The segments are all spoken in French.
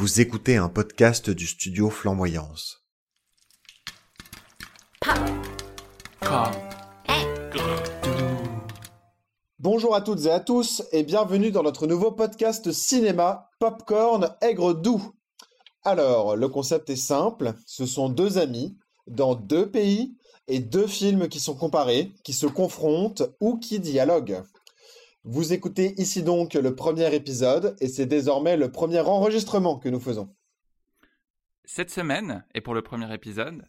Vous écoutez un podcast du studio Flamboyance. Bonjour à toutes et à tous et bienvenue dans notre nouveau podcast cinéma Popcorn Aigre Doux. Alors, le concept est simple, ce sont deux amis dans deux pays et deux films qui sont comparés, qui se confrontent ou qui dialoguent. Vous écoutez ici donc le premier épisode et c'est désormais le premier enregistrement que nous faisons. Cette semaine, et pour le premier épisode,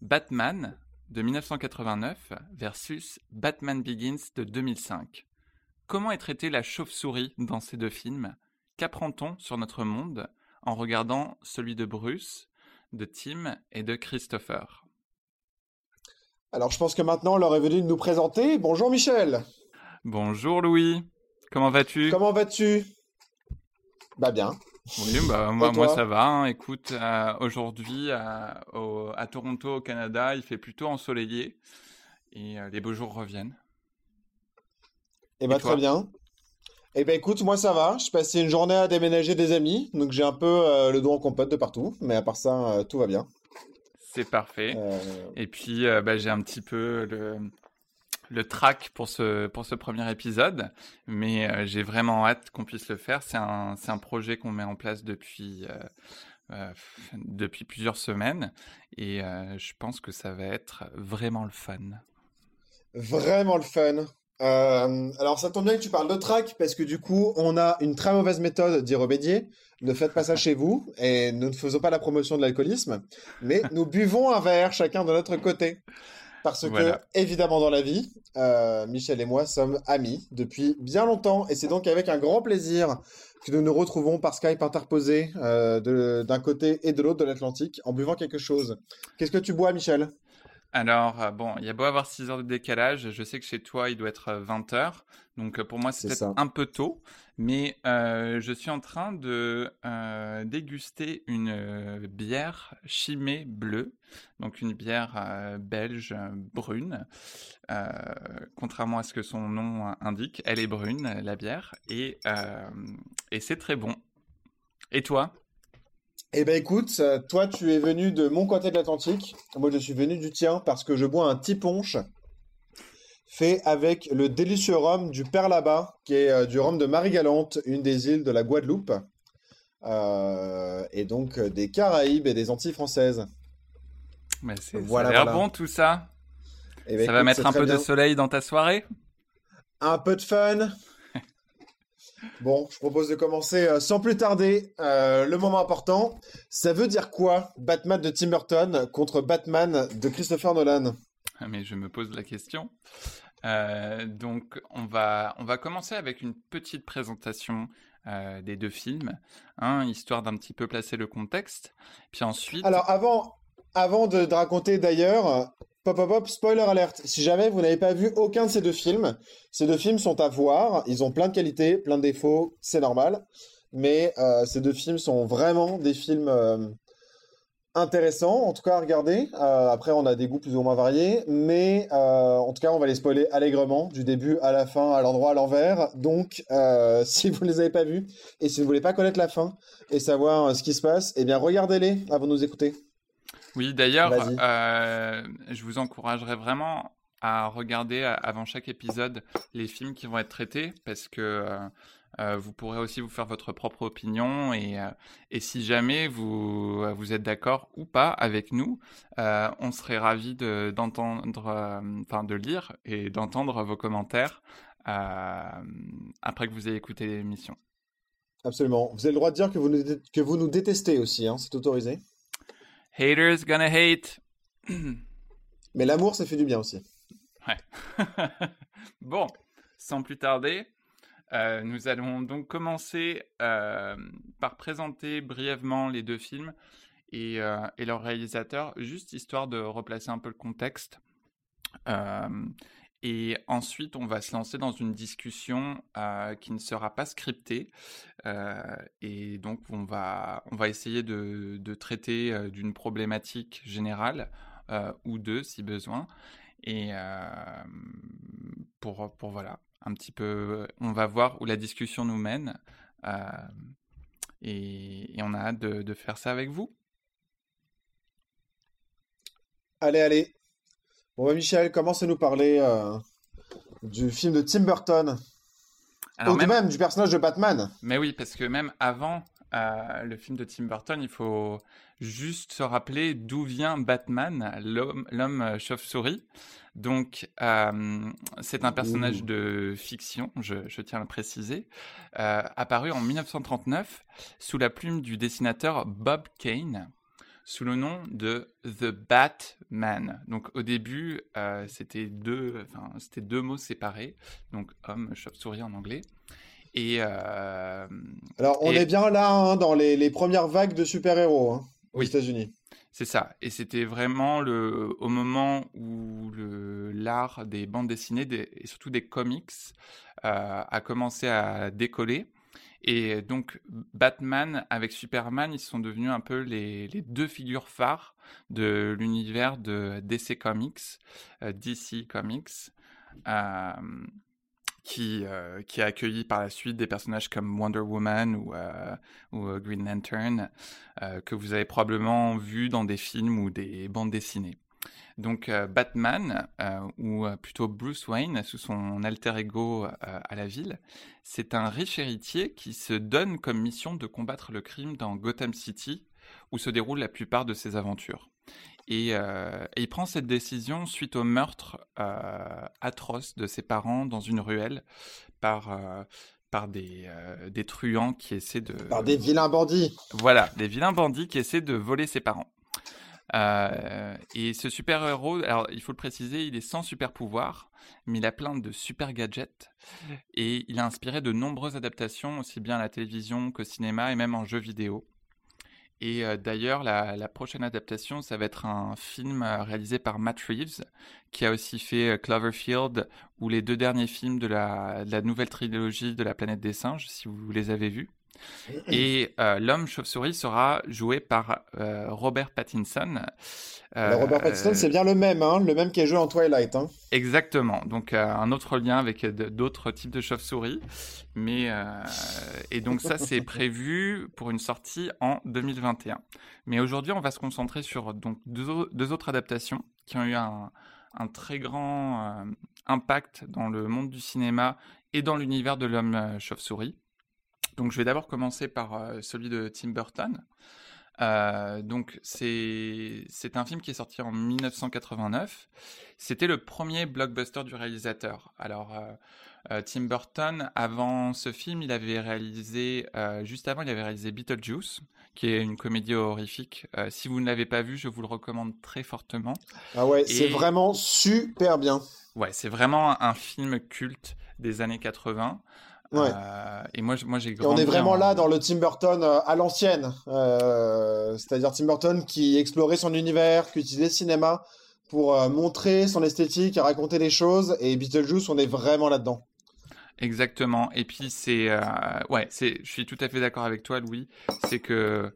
Batman de 1989 versus Batman Begins de 2005. Comment est traitée la chauve-souris dans ces deux films? Qu'apprend-on sur notre monde en regardant celui de Bruce, de Tim et de Christopher? Alors je pense que maintenant l'heure est venue de nous présenter. Bonjour Michel Bonjour Louis, comment vas-tu? Comment vas-tu? Bah bien. Oui, bah, moi, moi ça va. Hein. Écoute, euh, aujourd'hui à, à, Toronto, au Canada, il fait plutôt ensoleillé et euh, les beaux jours reviennent. Eh bah, très bien. Eh ben écoute, moi ça va. Je passais une journée à déménager des amis, donc j'ai un peu euh, le dos en compote de partout, mais à part ça, tout va bien. C'est parfait. Et puis bah, j'ai un petit peu le, le track pour ce, pour ce premier épisode, mais euh, j'ai vraiment hâte qu'on puisse le faire. C'est un, un, projet qu'on met en place depuis, euh, euh, depuis plusieurs semaines et je pense que ça va être vraiment le fun. Vraiment le fun. alors ça tombe bien que tu parles de track parce que du coup on a une très mauvaise méthode d'y remédier. Ne faites pas ça chez vous et nous ne faisons pas la promotion de l'alcoolisme, mais nous buvons un verre chacun de notre côté. Parce que, évidemment, dans la vie, euh, Michel et moi sommes amis depuis bien longtemps. Et c'est donc avec un grand plaisir que nous nous retrouvons par Skype interposé euh, d'un côté et de l'autre de l'Atlantique en buvant quelque chose. Qu'est-ce que tu bois, Michel? Alors, euh, bon, il y a beau avoir 6 heures de décalage, je sais que chez toi, il doit être 20 heures. Donc, pour moi, c'est peut-être un peu tôt. Mais je suis en train de déguster une bière chimée bleue, donc une bière belge brune. contrairement à ce que son nom indique, elle est brune, la bière, et, et c'est très bon. Et toi? Eh ben écoute, toi tu es venu de mon côté de l'Atlantique, moi je suis venu du tien parce que je bois un petit punch fait avec le délicieux rhum du Père là-bas, qui est euh, du rhum de Marie-Galante, une des îles de la Guadeloupe, euh, et donc euh, des Caraïbes et des Antilles françaises. Mais c'est voilà, ça a bon tout ça. Eh ben, ça va mettre un peu de soleil dans ta soirée? Un peu de fun Bon, je propose de commencer sans plus tarder. le moment important, ça veut dire quoi Batman de Tim Burton contre Batman de Christopher Nolan? Mais je me pose la question. Euh, donc, on va, on va commencer avec une petite présentation euh, des deux films, hein, histoire d'un petit peu placer le contexte. Puis ensuite. Alors, avant, avant de, raconter d'ailleurs, pop, pop, pop, spoiler alert. Si jamais vous n'avez pas vu aucun de ces deux films, ces deux films sont à voir. Ils ont plein de qualités, plein de défauts, c'est normal. Mais euh, ces deux films sont vraiment des films intéressant, en tout cas à regarder. Euh, après, on a des goûts plus ou moins variés, mais euh, en tout cas, on va les spoiler allègrement, du début à la fin, à l'endroit, à l'envers. Donc, euh, si vous ne les avez pas vus et si vous ne voulez pas connaître la fin et savoir ce qui se passe, eh bien, regardez-les avant de nous écouter. Oui, d'ailleurs, je vous encouragerais vraiment à regarder avant chaque épisode les films qui vont être traités parce que euh, vous pourrez aussi vous faire votre propre opinion et, euh, et si jamais vous, euh, vous êtes d'accord ou pas avec nous, on serait ravis d'entendre, enfin de lire et d'entendre vos commentaires après que vous ayez écouté l'émission. Absolument. Vous avez le droit de dire que vous nous, que vous nous détestez aussi, hein, c'est autorisé. Haters gonna hate. Mais l'amour, ça fait du bien aussi. Ouais. bon, sans plus tarder, euh, nous allons donc commencer euh, par présenter brièvement les deux films et, euh, et leur réalisateur, juste histoire de replacer un peu le contexte. Et ensuite, on va se lancer dans une discussion qui ne sera pas scriptée. et donc, on va, on va essayer de, de traiter d'une problématique générale ou deux si besoin. Et pour, pour voilà, un petit peu, on va voir où la discussion nous mène. Euh, et, on a hâte de, faire ça avec vous. Allez, allez. Bon, bah, Michel, commence à nous parler du film de Tim Burton. Ou même... du personnage de Batman. Mais oui, parce que même avant le film de Tim Burton, il faut juste se rappeler d'où vient Batman, l'homme chauve-souris. Donc, c'est un personnage de fiction, je, tiens à le préciser, apparu en 1939 sous la plume du dessinateur Bob Kane, sous le nom de The Batman. Donc, au début, c'était deux, c'était deux mots séparés, donc homme chauve-souris en anglais. Et alors, on est bien là hein, dans les, premières vagues de super-héros hein, aux États-Unis. C'est ça. Et c'était vraiment le, au moment où l'art des bandes dessinées et surtout des comics a commencé à décoller. Et donc, Batman avec Superman, ils sont devenus un peu les, deux figures phares de l'univers de DC Comics, DC Comics qui, euh, qui a accueilli par la suite des personnages comme Wonder Woman ou, euh, ou euh, Green Lantern, que vous avez probablement vu dans des films ou des bandes dessinées. Donc Batman, ou plutôt Bruce Wayne, sous son alter ego à la ville, c'est un riche héritier qui se donne comme mission de combattre le crime dans Gotham City, où se déroulent la plupart de ses aventures. Euh, et, il prend cette décision suite au meurtre euh, atroce de ses parents dans une ruelle par, euh, par des, des truands qui essaient de... Par des vilains bandits. Voilà, des vilains bandits qui essaient de voler ses parents. Et ce super-héros, alors il faut le préciser, il est sans super-pouvoir, mais il a plein de super gadgets. Et il a inspiré de nombreuses adaptations, aussi bien à la télévision qu'au cinéma et même en jeux vidéo. Et euh, d'ailleurs, la, prochaine adaptation, ça va être un film euh, réalisé par Matt Reeves, qui a aussi fait euh, Cloverfield ou les deux derniers films de la nouvelle trilogie de la planète des singes, si vous les avez vus. Et euh, l'homme chauve-souris sera joué par euh, Robert Pattinson. Euh, Robert Pattinson, c'est bien le même, hein, le même qui a joué en Twilight. Hein. Exactement. Donc un autre lien avec d'autres types de chauves-souris. Mais et donc ça, c'est prévu pour une sortie en 2021. Mais aujourd'hui, on va se concentrer sur donc deux, autres adaptations qui ont eu un, un très grand impact dans le monde du cinéma et dans l'univers de l'homme chauve-souris. Donc je vais d'abord commencer par euh, celui de Tim Burton. Euh, donc c'est un film qui est sorti en 1989. C'était le premier blockbuster du réalisateur. Alors euh, Tim Burton, avant ce film, il avait réalisé juste avant, il avait réalisé Beetlejuice, qui est une comédie horrifique. si vous ne l'avez pas vu, je vous le recommande très fortement. Ah ouais, c'est vraiment super bien. Ouais, c'est vraiment un film culte des années 80. Ouais. Euh, et moi, moi j'ai On est vraiment là dans le Tim Burton euh, à l'ancienne, euh, c'est-à-dire Tim Burton qui explorait son univers, qui utilisait le cinéma pour montrer son esthétique et raconter les choses. Et Beetlejuice, on est vraiment là-dedans. Exactement. Et puis c'est, ouais, c'est, je suis tout à fait d'accord avec toi, Louis. C'est que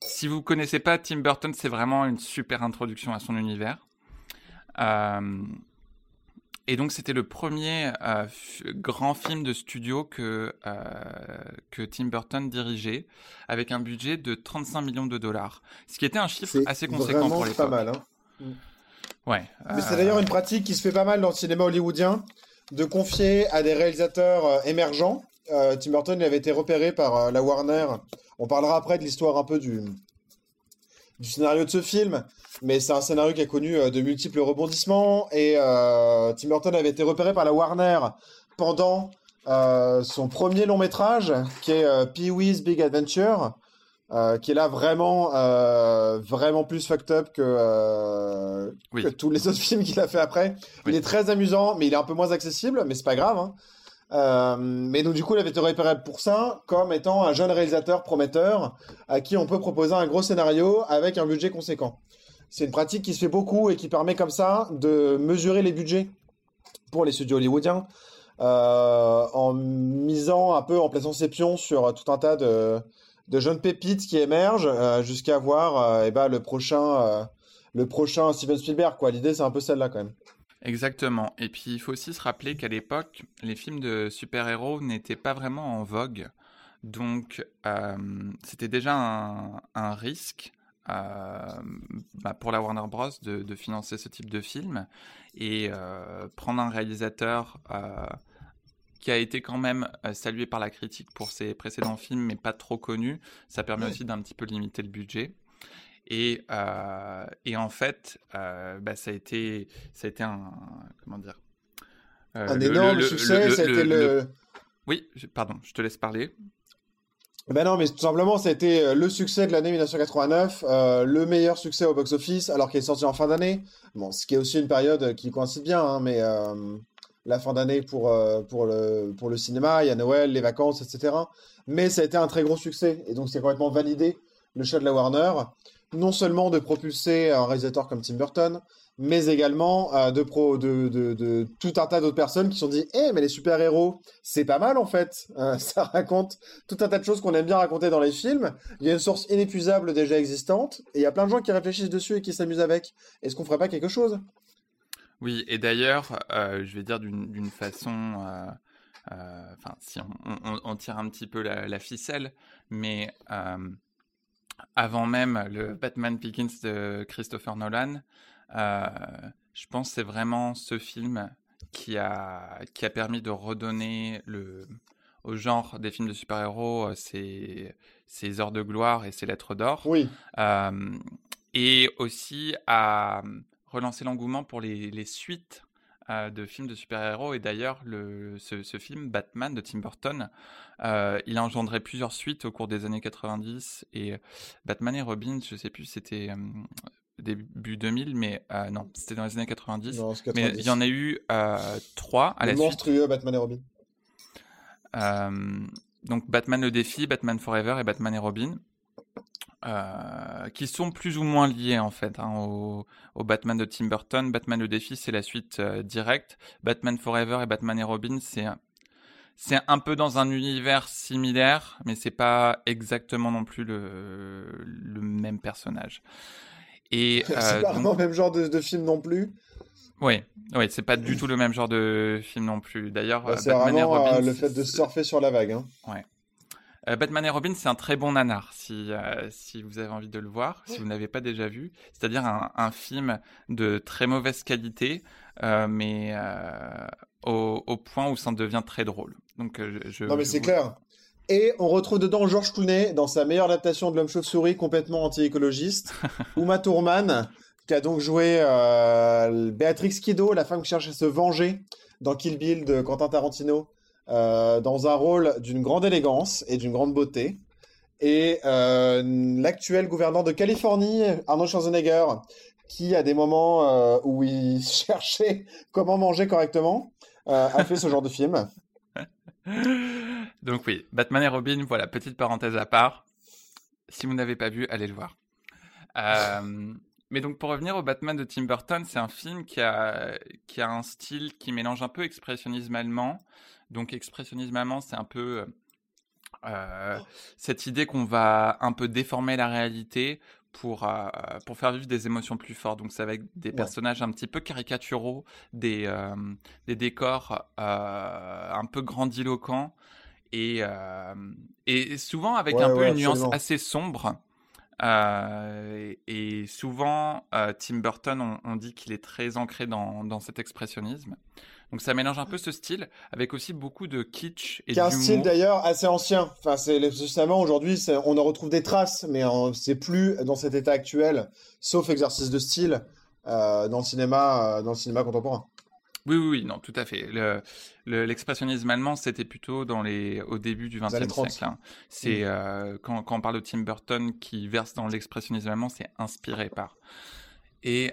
si vous connaissez pas Tim Burton, c'est vraiment une super introduction à son univers. Et donc c'était le premier euh, grand film de studio que, euh, que Tim Burton dirigeait, avec un budget de 35 millions de dollars. Ce qui était un chiffre assez conséquent pour l'époque. pas mal. Hein. Mm. Ouais. Mais c'est d'ailleurs une pratique qui se fait pas mal dans le cinéma hollywoodien, de confier à des réalisateurs euh, émergents. Tim Burton il avait été repéré par la Warner. On parlera après de l'histoire un peu du, du scénario de ce film, mais c'est un scénario qui a connu euh, de multiples rebondissements et euh, Tim Burton avait été repéré par la Warner pendant euh, son premier long métrage qui est Pee-wee's Big Adventure, qui est là vraiment vraiment plus fucked up que, que tous les autres films qu'il a fait après. Il est très amusant, mais il est un peu moins accessible, mais c'est pas grave. Hein. Euh, mais donc du coup, il avait été repéré pour ça comme étant un jeune réalisateur prometteur à qui on peut proposer un gros scénario avec un budget conséquent. C'est une pratique qui se fait beaucoup et qui permet comme ça de mesurer les budgets pour les studios hollywoodiens euh, en misant un peu en plaçant ses pions sur tout un tas de, jeunes pépites qui émergent euh, jusqu'à voir eh ben, le prochain le prochain Steven Spielberg. L'idée c'est un peu celle-là quand même. Exactement. Et puis il faut aussi se rappeler qu'à l'époque, les films de super-héros n'étaient pas vraiment en vogue. Donc, c'était déjà un, risque bah, pour la Warner Bros. De, financer ce type de film et prendre un réalisateur qui a été quand même salué par la critique pour ses précédents films, mais pas trop connu, ça permet aussi d'un petit peu limiter le budget. Et, et en fait, bah, ça, a été, ça a été un. Comment dire Un énorme succès, été le. Oui, pardon, je te laisse parler. Ben non, mais tout simplement, ça a été euh, le succès de l'année 1989, euh, le meilleur succès au box-office, alors qu'il est sorti en fin d'année. Bon, ce qui est aussi une période qui coïncide bien, hein, mais euh, la fin d'année pour, pour, le, pour le cinéma, il y a Noël, les vacances, etc. Mais ça a été un très gros succès, et donc c'est complètement validé le choix de la Warner, non seulement de propulser un réalisateur comme Tim Burton, mais également euh, de, pro, de, de, tout un tas d'autres personnes qui se sont dit Eh, mais les super-héros, c'est pas mal en fait. Euh, ça raconte tout un tas de choses qu'on aime bien raconter dans les films. Il y a une source inépuisable déjà existante, et il y a plein de gens qui réfléchissent dessus et qui s'amusent avec. Est-ce qu'on ferait pas quelque chose? Oui, et d'ailleurs, euh, je vais dire d'une façon. Enfin, si on, tire un petit peu la, la ficelle, mais avant même le Batman Begins de Christopher Nolan, euh, je pense que c'est vraiment ce film qui a, qui a permis de redonner le, au genre des films de super-héros ses, ses, heures de gloire et ses lettres d'or. Oui. Euh, et aussi à relancer l'engouement pour les, les suites euh, de films de super-héros. Et d'ailleurs, ce, ce, film, Batman de Tim Burton, il a engendré plusieurs suites au cours des années 90. Et Batman et Robin, je sais plus, c'était début 2000, mais euh, non, c'était dans les années 90. Mais il y en a eu euh, trois à le la monstrueux Batman et Robin. Euh, donc Batman le défi, Batman Forever et Batman et Robin. Qui sont plus ou moins liés en fait hein, au, Batman de Tim Burton. Batman le défi, c'est la suite directe. Batman Forever et Batman et Robin, c'est c'est un peu dans un univers similaire, mais c'est pas exactement non plus le, le même personnage. Et c'est euh, pas vraiment le même genre de, film non plus. Oui, oui, c'est pas du tout le même genre de film non plus. D'ailleurs, bah, c'est vraiment Robin, euh, le fait de surfer sur la vague. Hein. Ouais. Euh, Batman et Robin, c'est un très bon nanar si, si vous avez envie de le voir, si vous n'avez pas déjà vu. C'est-à-dire un, un, film de très mauvaise qualité, mais au, au, point où ça devient très drôle. Donc, je, non, mais c'est clair. Et on retrouve dedans George Clooney dans sa meilleure adaptation de l'homme chauve-souris complètement anti-écologiste. Uma Thurman, qui a donc joué euh, Béatrix Kiddo, la femme qui cherche à se venger dans Kill Bill de Quentin Tarantino, euh, dans un rôle d'une grande élégance et d'une grande beauté. Et euh, l'actuel gouverneur de Californie, Arnold Schwarzenegger, qui à des moments où il cherchait comment manger correctement, a fait ce genre de film. Donc oui, Batman et Robin, voilà, petite parenthèse à part. Si vous n'avez pas vu, allez le voir. Euh, mais donc pour revenir au Batman de Tim Burton, c'est un film qui a, qui a un style qui mélange un peu expressionnisme allemand. Donc expressionnisme allemand, c'est un peu euh, cette idée qu'on va un peu déformer la réalité pour, euh, pour faire vivre des émotions plus fortes. Donc c'est avec des personnages un petit peu caricaturaux, des, euh, des décors euh, un peu grandiloquents et, et souvent avec un peu une nuance assez sombre. et souvent, Tim Burton, on, dit qu'il est très ancré dans, dans cet expressionnisme. Donc ça mélange un peu ce style avec aussi beaucoup de kitsch et d'humour. un style d'ailleurs assez ancien. Enfin, c'est justement aujourd'hui, on en retrouve des traces, mais c'est plus dans cet état actuel, sauf exercice de style euh, dans le cinéma, euh, dans le cinéma contemporain. Oui, oui, oui, non, tout à fait. L'expressionnisme allemand, c'était plutôt dans les, au début du XXe siècle. Hein. C'est mm. euh, quand, quand, on parle de Tim Burton qui verse dans l'expressionnisme allemand, c'est inspiré par. Et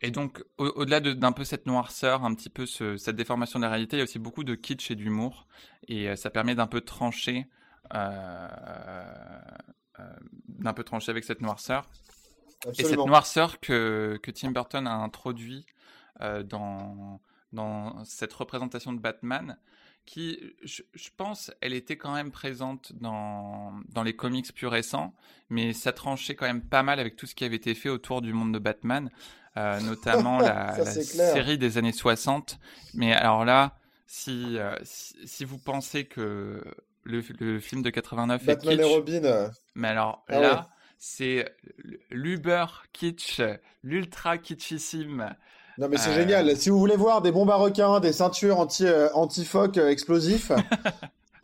et donc, au-delà d'un peu cette noirceur, un petit peu cette déformation de la réalité, il y a aussi beaucoup de kitsch et d'humour. Et euh, ça permet d'un peu trancher, euh, euh, d'un peu trancher avec cette noirceur. Et cette noirceur que, que Tim Burton a introduit dans, dans cette représentation de Batman, qui, je, pense, elle était quand même présente dans, dans les comics plus récents, mais ça tranchait quand même pas mal avec tout ce qui avait été fait autour du monde de Batman. Euh, notamment la, série des années 60. Mais alors là, si, euh, si, vous pensez que le, film de 89 Batman et, Robin. Mais alors ah là, c'est l'uber kitsch, l'ultra kitschissime. Non mais c'est génial. Si vous voulez voir des bombes à requins, des ceintures anti anti phoques explosifs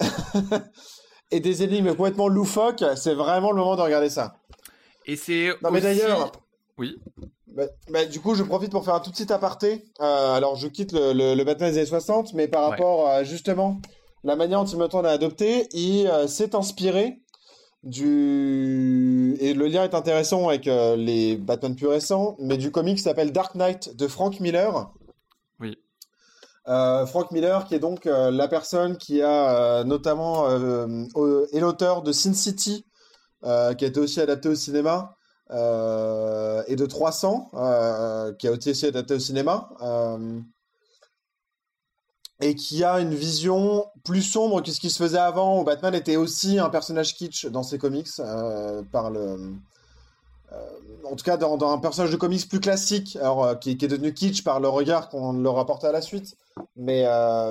et des énigmes complètement loufoques, c'est vraiment le moment de regarder ça. Et c'est. Non, mais d'ailleurs. Oui. Bah, bah, du coup, je profite pour faire un tout petit aparté. Euh, alors, je quitte le, le, Batman des années 60, mais par rapport à justement la manière dont Tim Burton a adopté, il euh, s'est inspiré du. Et le lien est intéressant avec euh, les Batman plus récents, mais du comic qui s'appelle Dark Knight de Frank Miller. Oui. Frank Miller, qui est donc la personne qui a notamment est l'auteur de Sin City, qui a été aussi adapté au cinéma, et de 300, euh, qui a aussi été adapté au cinéma, euh, et qui a une vision plus sombre que ce qui se faisait avant, où Batman était aussi un personnage kitsch dans ses comics, par le... en tout cas, dans, un personnage de comics plus classique, alors, qui, est devenu kitsch par le regard qu'on leur apporte à la suite. Mais,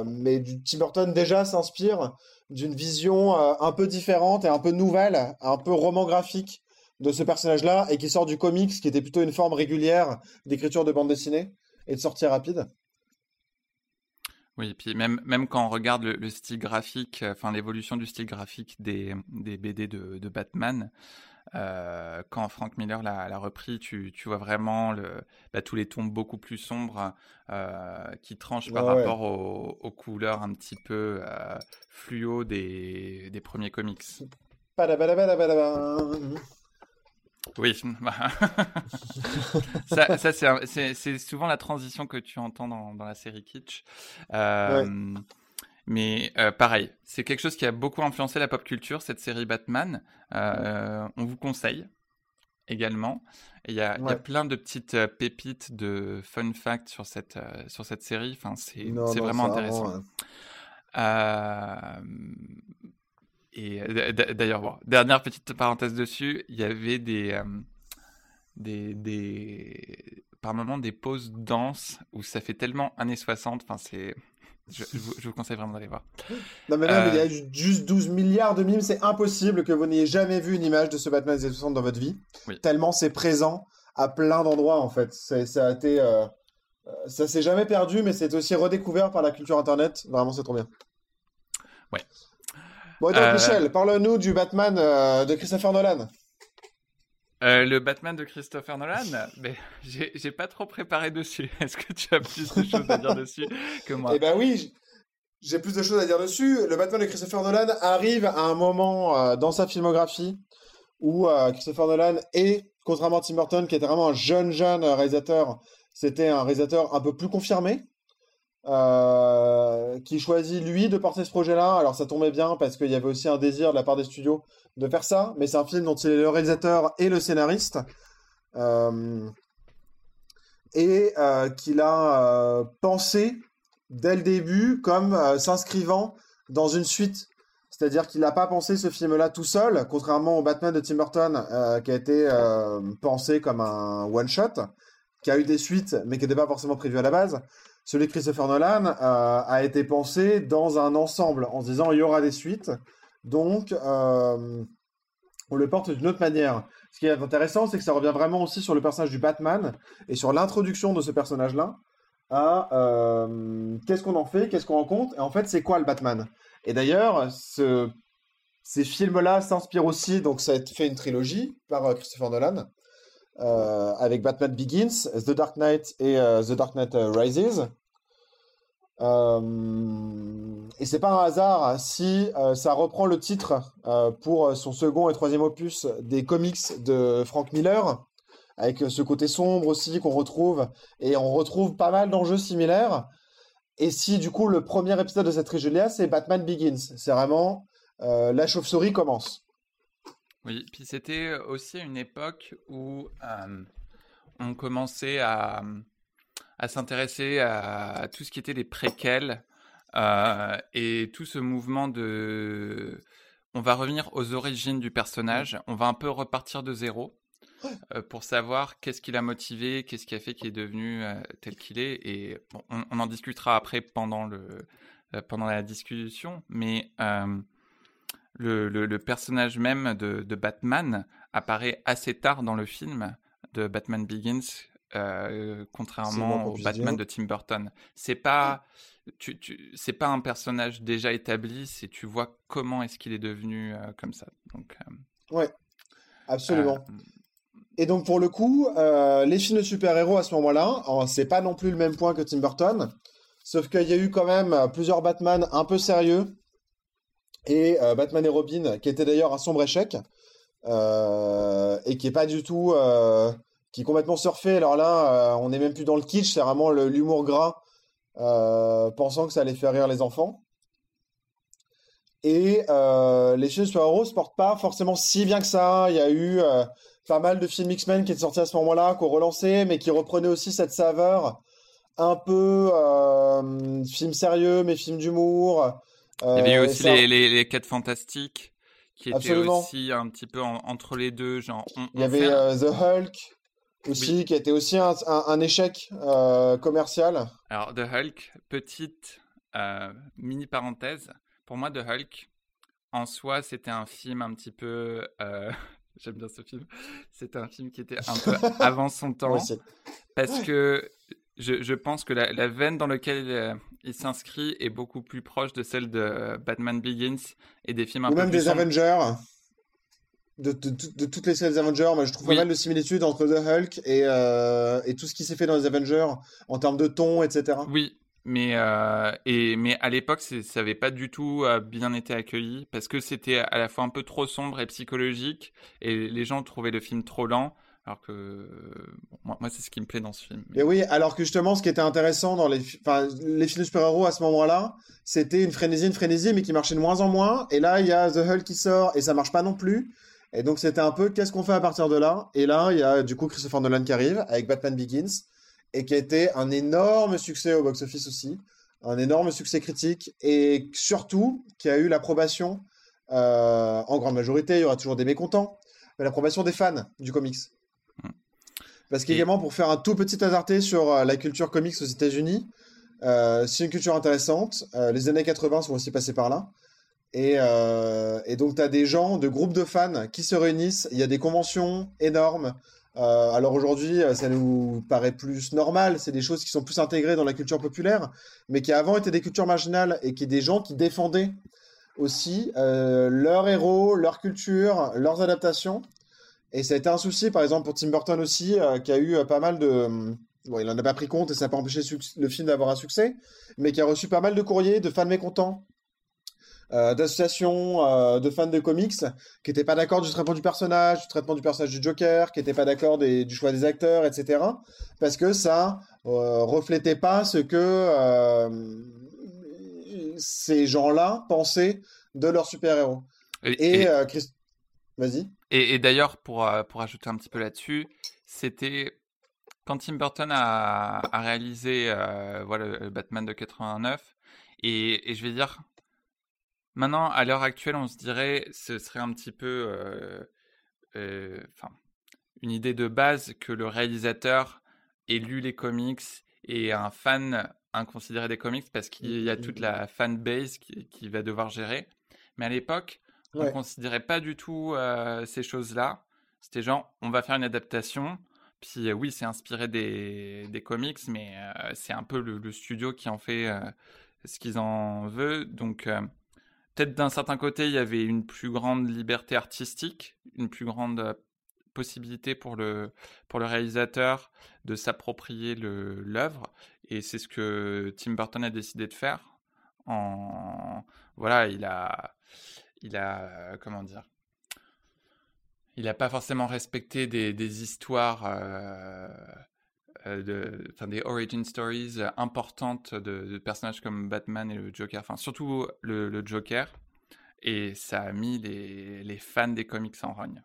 mais Tim Burton déjà s'inspire d'une vision un peu différente et un peu nouvelle, un peu roman graphique de ce personnage-là et qui sort du comics, qui était plutôt une forme régulière d'écriture de bande dessinée et de sortie rapide. Oui, et puis même, même quand on regarde le, style graphique, enfin l'évolution du style graphique des, des BD de, de Batman, euh, quand Frank Miller l'a repris, tu, tu, vois vraiment le, bah, tous les tons beaucoup plus sombres euh, qui tranchent par rapport Aux, couleurs un petit peu euh, fluo des, des premiers comics. Oui, bah, ça, c'est souvent la transition que tu entends dans, la série Kitsch. Euh, mais euh, pareil, c'est quelque chose qui a beaucoup influencé la pop culture, cette série Batman. Euh, on vous conseille également. Il y, a, y a plein de petites pépites de fun facts sur cette, sur cette série. Enfin, c'est vraiment intéressant. Et euh, d'ailleurs, dernière petite parenthèse dessus, il y avait des, euh, des, des, par moments des pauses danse où ça fait tellement années 60. Enfin, c'est, je, vous, conseille vraiment d'aller voir. Non, mais là, il y a euh, juste 12 milliards de mimes. C'est impossible que vous n'ayez jamais vu une image de ce Batman des années 60 dans votre vie. Tellement c'est présent à plein d'endroits, en fait. Ça a été. ça s'est jamais perdu, mais c'est aussi redécouvert par la culture internet. Vraiment, c'est trop bien. Ouais. Bon, donc, euh, Michel, parle-nous du Batman euh, de Christopher Nolan. Euh, le Batman de Christopher Nolan, mais j'ai pas trop préparé dessus. Est-ce que tu as plus de choses à dire dessus que moi? Eh ben oui, j'ai plus de choses à dire dessus. Le Batman de Christopher Nolan arrive à un moment dans sa filmographie où Christopher Nolan est, contrairement à Tim Burton, qui était vraiment un jeune, jeune réalisateur, c'était un réalisateur un peu plus confirmé. Euh, qui choisit lui de porter ce projet-là. Alors ça tombait bien parce qu'il y avait aussi un désir de la part des studios de faire ça, mais c'est un film dont il est le réalisateur et le scénariste. Euh, et euh, qu'il a pensé dès le début comme s'inscrivant dans une suite. C'est-à-dire qu'il n'a pas pensé ce film-là tout seul, contrairement au Batman de Tim Burton, qui a été pensé comme un one-shot, qui a eu des suites, mais qui n'était pas forcément prévu à la base celui de Christopher Nolan euh, a été pensé dans un ensemble en se disant il y aura des suites, donc euh, on le porte d'une autre manière. Ce qui est intéressant, c'est que ça revient vraiment aussi sur le personnage du Batman et sur l'introduction de ce personnage-là à euh, qu'est-ce qu'on en fait, qu'est-ce qu'on rencontre, et en fait c'est quoi le Batman. Et d'ailleurs, ces films-là s'inspirent aussi, donc ça a fait une trilogie par Christopher Nolan. Euh, avec Batman Begins, The Dark Knight et euh, The Dark Knight euh, Rises. et c'est pas un hasard si ça reprend le titre pour son second et troisième opus des comics de Frank Miller, avec ce côté sombre aussi qu'on retrouve, et on retrouve pas mal d'enjeux similaires. Et si du coup le premier épisode de cette trilogie c'est Batman Begins, c'est vraiment la chauve-souris commence. Oui, puis c'était aussi une époque où on commençait à, s'intéresser à, tout ce qui était les préquels et tout ce mouvement de... On va revenir aux origines du personnage, on va un peu repartir de zéro pour savoir qu'est-ce qui l'a motivé, qu'est-ce qui a fait qu'il est devenu tel qu'il est. Et on, on, en discutera après pendant, le, pendant la discussion, mais le, le, personnage même de, de, Batman apparaît assez tard dans le film de Batman Begins, euh, contrairement au Batman de Tim Burton. C'est pas, tu, tu, c'est pas un personnage déjà établi, c'est tu vois comment est-ce qu'il est devenu euh, comme ça. Donc, euh, ouais, absolument. Et donc pour le coup, les films de super-héros à ce moment-là, c'est pas non plus le même point que Tim Burton, sauf qu'il y a eu quand même plusieurs Batman un peu sérieux et Batman et Robin, qui était d'ailleurs un sombre échec et qui est pas du tout qui est complètement surfé. Alors là, euh, on n'est même plus dans le kitsch, c'est vraiment l'humour gras, euh, pensant que ça allait faire rire les enfants. Et euh, les films super-héros se portent pas forcément si bien que ça. Il y a eu pas mal de films X-Men qui étaient sortis à ce moment-là, qui ont relancé, mais qui reprenaient aussi cette saveur un peu film sérieux, mais film d'humour. Il y avait eu aussi les, les, les 4 fantastiques qui étaient aussi un petit peu entre les deux. Genre, Il y avait The Hulk aussi, qui a été aussi un, un, échec euh, commercial. Alors, The Hulk, petite euh, mini parenthèse. Pour moi, The Hulk, en soi, c'était un film un petit peu. Euh, j'aime bien ce film. C'était un film qui était un peu avant son temps. parce que je, je, pense que la, la veine dans laquelle il, s'inscrit est beaucoup plus proche de celle de Batman Begins et des films un Ou peu même des Avengers de, toutes les séries Avengers, moi, je trouve pas mal de similitudes entre The Hulk et, euh, et tout ce qui s'est fait dans les Avengers en termes de ton, etc. Oui, mais, euh, et, mais à l'époque, ça n'avait pas du tout euh, bien été accueilli parce que c'était à la fois un peu trop sombre et psychologique et les gens trouvaient le film trop lent. Alors que moi, c'est ce qui me plaît dans ce film. Et oui, alors que justement, ce qui était intéressant dans les, les films de super-héros à ce moment-là, c'était une frénésie, une frénésie, mais qui marchait de moins en moins. Et là, il y a The Hulk qui sort et ça marche pas non plus. Et donc c'était un peu qu'est-ce qu'on fait à partir de là? Et là, il y a du coup Christopher Nolan qui arrive avec Batman Begins et qui a été un énorme succès au box-office aussi, un énorme succès critique et surtout qui a eu l'approbation euh, en grande majorité. Il y aura toujours des mécontents, mais l'approbation des fans du comics. Parce qu'également, pour faire un tout petit hasardé sur euh, la culture comics aux États-Unis, euh, c'est une culture intéressante. les années 80 sont aussi passées par là. Euh, et, donc, tu as des gens, de groupes de fans qui se réunissent. Il y a des conventions énormes. Euh, alors aujourd'hui, ça nous paraît plus normal. C'est des choses qui sont plus intégrées dans la culture populaire, mais qui avant étaient des cultures marginales et qui des gens qui défendaient aussi euh, leurs héros, leur culture, leurs adaptations. Et ça a été un souci, par exemple, pour Tim Burton aussi, qui a eu pas mal de. Bon, il n'en a pas pris compte et ça n'a pas empêché le film d'avoir un succès, mais qui a reçu pas mal de courriers de fans mécontents euh, d'associations euh, de fans de comics qui n'étaient pas d'accord du traitement du personnage, du traitement du personnage du Joker, qui n'étaient pas d'accord du choix des acteurs, etc. Parce que ça euh, reflétait pas ce que euh, ces gens-là pensaient de leurs super-héros. Et, vas-y. Et, d'ailleurs, pour, pour ajouter un petit peu là-dessus, c'était quand Tim Burton a, a réalisé voilà, le Batman de 89, et, et je vais dire, Maintenant, à l'heure actuelle, on se dirait, ce serait un petit peu, euh, euh, une idée de base que le réalisateur ait lu les comics et un fan inconsidéré des comics parce qu'il y a toute mmh, mmh, mmh. la fan base qui, va devoir gérer. Mais à l'époque, on ne considérait pas du tout euh, ces choses-là. C'était genre, on va faire une adaptation. Puis oui, c'est inspiré des, des, comics, mais c'est un peu le, le, studio qui en fait ce qu'ils en veulent. Donc, peut-être d'un certain côté, il y avait une plus grande liberté artistique, une plus grande euh, possibilité pour le, pour le réalisateur de s'approprier l'œuvre. Et c'est ce que Tim Burton a décidé de faire. En, voilà, il a, il a, comment dire, il n'a pas forcément respecté des, histoires euh, euh, des origin stories importantes de, personnages comme Batman et le Joker, enfin surtout le, Joker, et ça a mis les, les, fans des comics en rogne.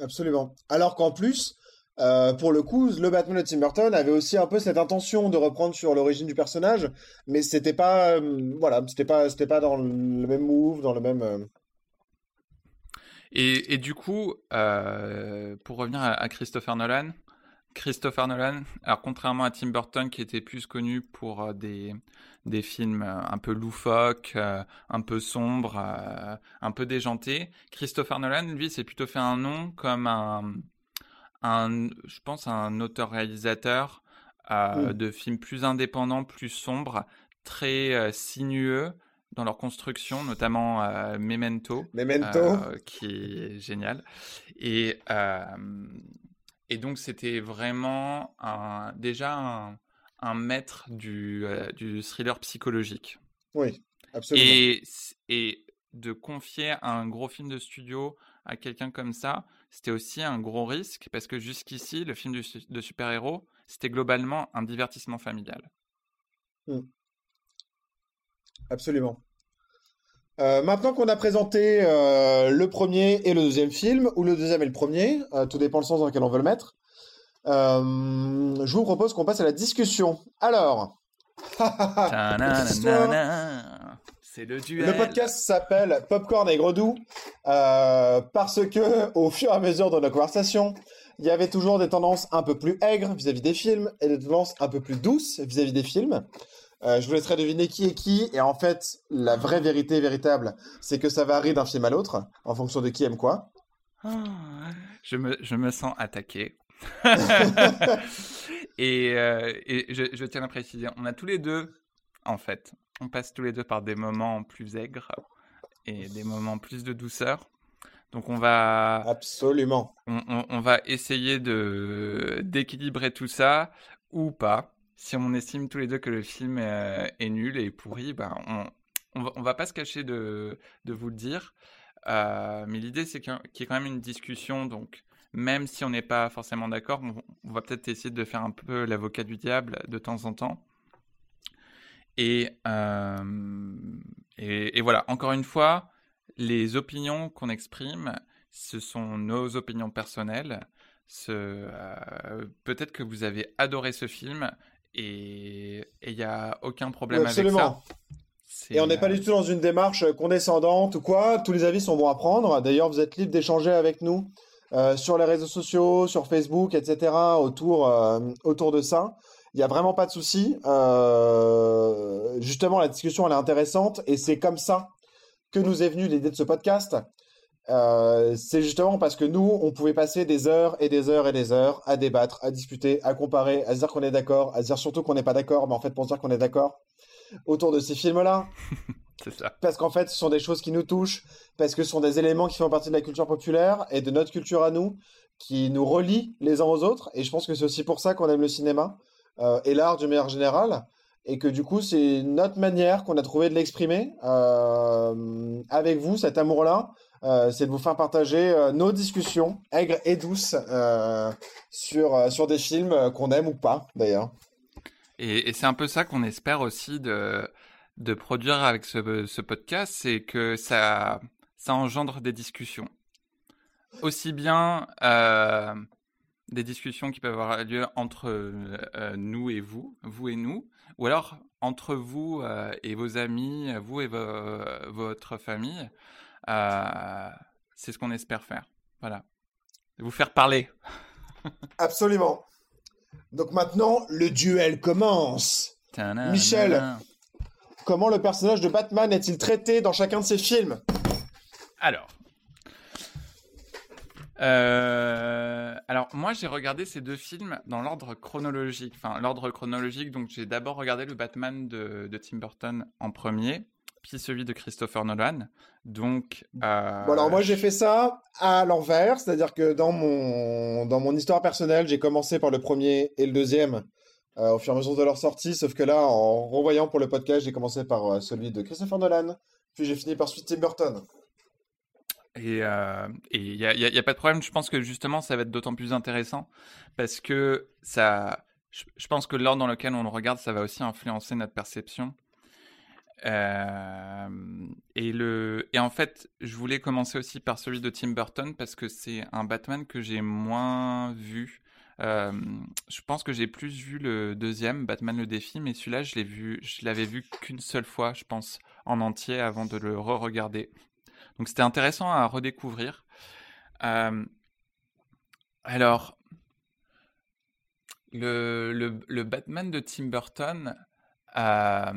Absolument. Alors qu'en plus, euh, pour le coup, le Batman de Tim Burton avait aussi un peu cette intention de reprendre sur l'origine du personnage, mais c'était pas, euh, voilà, c'était pas, c'était pas dans le même move, dans le même. Et, et, du coup, pour revenir à, Christopher Nolan, Christopher Nolan, alors contrairement à Tim Burton qui était plus connu pour euh, des, des films euh, un peu loufoques, euh, un peu sombres, un peu déjantés, Christopher Nolan, lui, s'est plutôt fait un nom comme un, un je pense, un auteur-réalisateur mm. de films plus indépendants, plus sombres, très sinueux dans leur construction, notamment Memento, Memento. qui est génial. Et et donc, c'était vraiment un, déjà un, maître du, euh, du, thriller psychologique. Oui, absolument. Et, et, de confier un gros film de studio à quelqu'un comme ça, c'était aussi un gros risque parce que jusqu'ici, le film de super-héros, c'était globalement un divertissement familial. Mmh. Absolument. Euh, maintenant qu'on a présenté euh, le premier et le deuxième film, ou le deuxième et le premier, euh, tout dépend le sens dans lequel on veut le mettre, je vous propose qu'on passe à la discussion. Alors, c'est le duel. Le podcast s'appelle Popcorn et Gredou parce que, au fur et à mesure de nos conversations, il y avait toujours des tendances un peu plus aigres vis-à-vis des films et des tendances un peu plus douces vis à -vis des films. Euh, je vous laisserai deviner qui est qui. Et en fait, la vraie vérité véritable, c'est que ça varie d'un film à l'autre, en fonction de qui aime quoi. Ah, je, me, je me sens attaqué. et, euh, et je, je, tiens à préciser, on a tous les deux, en fait, on passe tous les deux par des moments plus aigres et des moments plus de douceur. Donc on va absolument, on, on, on va essayer de d'équilibrer tout ça ou pas si on estime tous les deux que le film est, nul et pourri, ben on, on, va, pas se cacher de, de vous le dire. Euh, mais l'idée, c'est qu'il y ait quand même une discussion. Donc, même si on n'est pas forcément d'accord, on, va peut-être essayer de faire un peu l'avocat du diable de temps en temps. Et, euh, et, voilà, encore une fois, les opinions qu'on exprime, ce sont nos opinions personnelles. Euh, peut-être que vous avez adoré ce film et il n'y a aucun problème avec ça. Et on n'est pas du tout dans une démarche condescendante ou quoi. Tous les avis sont bons à prendre. D'ailleurs, vous êtes libre d'échanger avec nous euh, sur les réseaux sociaux, sur Facebook, etc. autour, euh, autour de ça. Il n'y a vraiment pas de souci. Euh, justement, la discussion, elle est intéressante et c'est comme ça que nous est venue l'idée de ce podcast. Euh, c'est justement parce que nous, on pouvait passer des heures et des heures et des heures à débattre, à discuter, à comparer, à se dire qu'on est d'accord, à se dire surtout qu'on n'est pas d'accord, mais en fait pour se dire qu'on est d'accord autour de ces films-là. c'est ça. Parce qu'en fait, ce sont des choses qui nous touchent, parce que ce sont des éléments qui font partie de la culture populaire et de notre culture à nous, qui nous relient les uns aux autres. Et je pense que c'est aussi pour ça qu'on aime le cinéma euh, et l'art du meilleur général. Et que du coup, c'est notre manière qu'on a trouvé de l'exprimer euh, avec vous, cet amour-là, euh, c'est de vous faire partager nos discussions aigres et douces sur, sur des films qu'on aime ou pas, d'ailleurs. Et, c'est un peu ça qu'on espère aussi de, de produire avec ce, ce podcast, c'est que ça, ça engendre des discussions. Aussi bien des discussions qui peuvent avoir lieu entre nous et vous, vous et nous, ou alors entre vous et vos amis, vous et votre famille. Euh, c'est ce qu'on espère faire. Voilà. Vous faire parler. Absolument. Donc maintenant, le duel commence. Michel, comment le personnage de Batman est-il traité dans chacun de ses films? Alors. Euh, alors moi j'ai regardé ces deux films dans l'ordre chronologique. Enfin l'ordre chronologique, donc j'ai d'abord regardé le Batman de Tim Burton en premier, puis celui de Christopher Nolan. Donc, euh... bon, alors moi j'ai fait ça à l'envers, c'est-à-dire que dans mon dans mon histoire personnelle, j'ai commencé par le premier et le deuxième euh, au fur et à mesure de leur sortie, sauf que là, en revoyant pour le podcast, j'ai commencé par celui de Christopher Nolan, puis j'ai fini par celui de Tim Burton. Et il euh, n'y a, y a, pas de problème, je pense que justement ça va être d'autant plus intéressant parce que ça, je, pense que l'ordre dans lequel on le regarde, ça va aussi influencer notre perception. Euh, et, le, et en fait, je voulais commencer aussi par celui de Tim Burton parce que c'est un Batman que j'ai moins vu. Euh, je pense que j'ai plus vu le deuxième, Batman le défi, mais celui-là, je l'ai vu, je l'avais vu qu'une seule fois, je pense, en entier avant de le re-regarder. Donc c'était intéressant à redécouvrir. Euh, alors, le, Batman de Tim Burton, euh,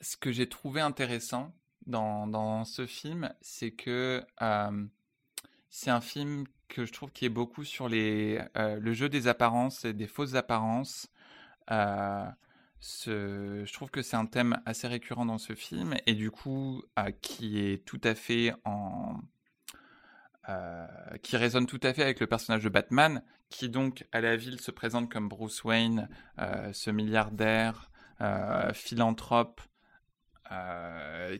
ce que j'ai trouvé intéressant dans, ce film, c'est que euh, c'est un film que je trouve qui est beaucoup sur les, le jeu des apparences et des fausses apparences. Je trouve que c'est un thème assez récurrent dans ce film et du coup qui est tout à fait en, euh, qui résonne tout à fait avec le personnage de Batman, qui donc à la ville se présente comme Bruce Wayne, euh, ce milliardaire, euh, philanthrope,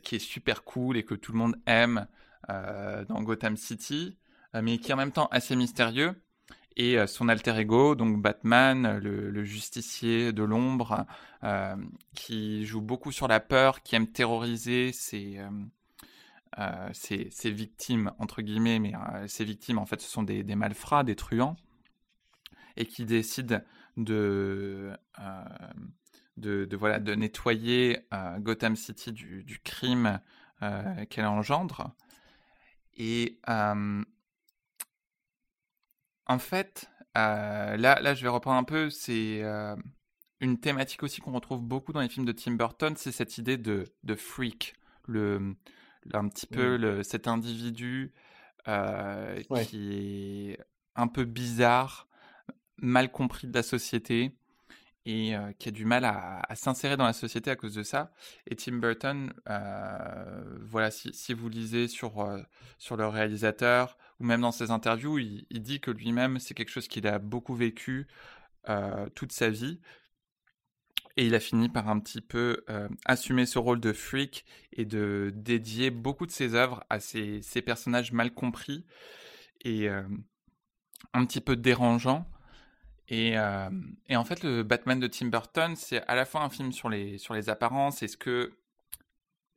qui est super cool et que tout le monde aime dans Gotham City, mais qui est en même temps assez mystérieux. Et son alter ego, donc Batman, le, justicier de l'ombre, qui joue beaucoup sur la peur, qui aime terroriser ses euh, ces, victimes, entre guillemets, mais euh, ces victimes, en fait, ce sont des, malfrats, des truands, et qui décident de, euh, de, voilà, de nettoyer Gotham City du, crime qu'elle engendre. Et en fait, là, là, je vais reprendre un peu, c'est une thématique aussi qu'on retrouve beaucoup dans les films de Tim Burton, c'est cette idée de, de freak, le, un petit peu le, cet individu euh, qui est un peu bizarre, mal compris de la société et euh, qui a du mal à, s'insérer dans la société à cause de ça. Et Tim Burton, euh, voilà, si, si, vous lisez sur, sur le réalisateur même dans ses interviews, il, dit que lui-même, c'est quelque chose qu'il a beaucoup vécu toute sa vie, et il a fini par un petit peu euh, assumer ce rôle de freak et de dédier beaucoup de ses œuvres à ces, personnages mal compris et euh, un petit peu dérangeants. Et, euh, en fait, le Batman de Tim Burton, c'est à la fois un film sur les, sur les apparences et ce, que,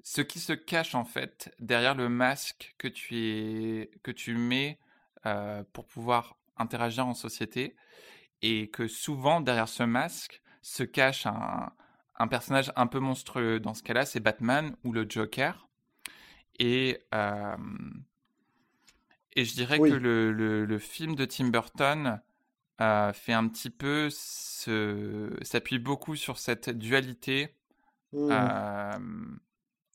ce qui se cache en fait derrière le masque que tu, es, que tu mets pour pouvoir interagir en société. Et que souvent, derrière ce masque, se cache un, personnage un peu monstrueux. Dans ce cas-là, c'est Batman ou le Joker. Et, euh, et je dirais que le, le, film de Tim Burton euh, fait un petit peu s'appuie beaucoup sur cette dualité. Mmh.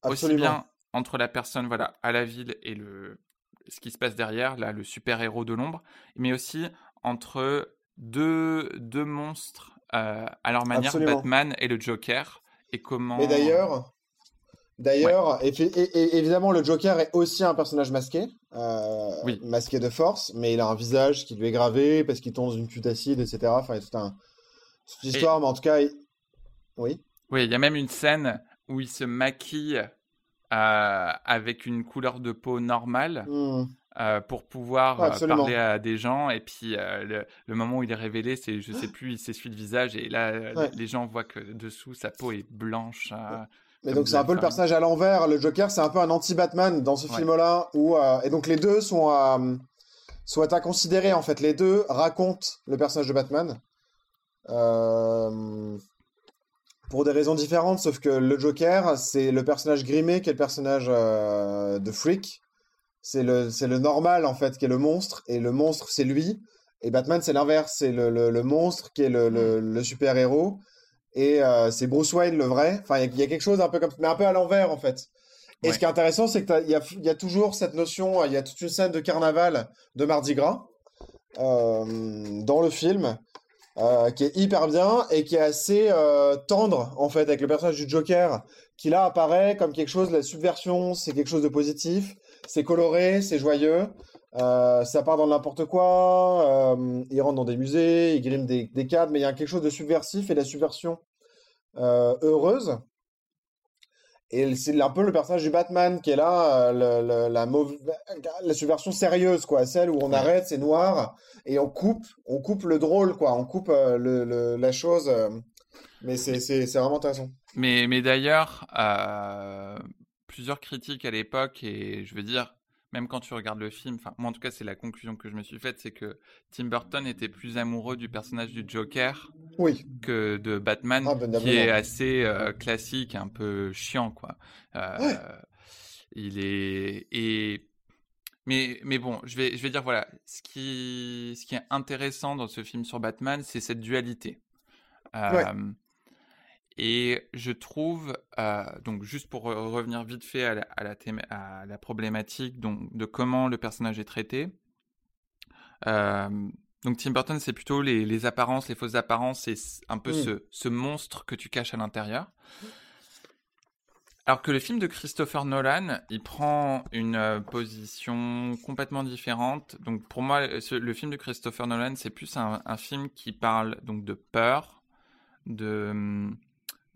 Aussi bien entre la personne voilà à la ville et le ce qui se passe derrière là le super héros de l'ombre mais aussi entre deux, deux monstres euh, à leur manière, Batman et le Joker. Et comment. Mais d'ailleurs, d'ailleurs, évidemment, le Joker est aussi un personnage masqué, euh, oui. masqué de force, mais il a un visage qui lui est gravé parce qu'il tombe dans une chute acide, etc. Enfin, toute un... une histoire, mais en tout cas, oui. Oui, il y a même une scène où il se maquille euh, avec une couleur de peau normale. Mmh. Euh, pour pouvoir euh, parler à des gens. Et puis le, moment où il est révélé, c'est je sais plus, il s'essuie le visage et là les gens voient que dessous sa peau est blanche. Mais donc c'est un peu le personnage à l'envers. Le Joker, c'est un peu un anti-Batman dans ce film-là. Où et donc les deux sont à, sont à considérer en fait. Les deux racontent le personnage de Batman. Pour des raisons différentes, sauf que le Joker, c'est le personnage grimé qui est le personnage de Freak, c'est le, c'est le normal en fait qui est le monstre et le monstre c'est lui. Et Batman c'est l'inverse c'est le, le, monstre qui est le, le super héros et euh, c'est Bruce Wayne le vrai. Enfin il y, a quelque chose un peu comme mais un peu à l'envers en fait. Et ce qui est intéressant c'est que il y a, y a, toujours cette notion il y a toute une scène de carnaval de Mardi Gras euh, dans le film euh, qui est hyper bien et qui est assez tendre en fait avec le personnage du Joker qui là apparaît comme quelque chose la subversion c'est quelque chose de positif c'est coloré, c'est joyeux. Euh, ça part dans n'importe quoi. Euh, il rentre dans des musées, il grime des, cadres, mais il y a quelque chose de subversif et la subversion euh, heureuse. Et c'est un peu le personnage du Batman qui est là, la, la subversion sérieuse, quoi, celle où on arrête, c'est noir, et on coupe, on coupe le drôle, quoi, on coupe la chose. mais c'est vraiment intéressant. Mais, mais d'ailleurs, plusieurs critiques à l'époque et je veux dire, même quand tu regardes le film, enfin moi en tout cas c'est la conclusion que je me suis faite, c'est que Tim Burton était plus amoureux du personnage du Joker oui. que de Batman, ah, ben, qui est assez euh, classique, un peu chiant quoi. Euh, il est et mais, mais bon, je vais, je vais dire voilà, ce qui, ce qui est intéressant dans ce film sur Batman, c'est cette dualité Et je trouve, donc juste pour revenir vite fait à la, à la, problématique donc, de comment le personnage est traité, donc Tim Burton, c'est plutôt les, apparences, les fausses apparences, c'est un peu mmh. ce, monstre que tu caches à l'intérieur. Alors que le film de Christopher Nolan, il prend une euh, position complètement différente. Donc pour moi, le film de Christopher Nolan, c'est plus un, film qui parle donc de peur, de,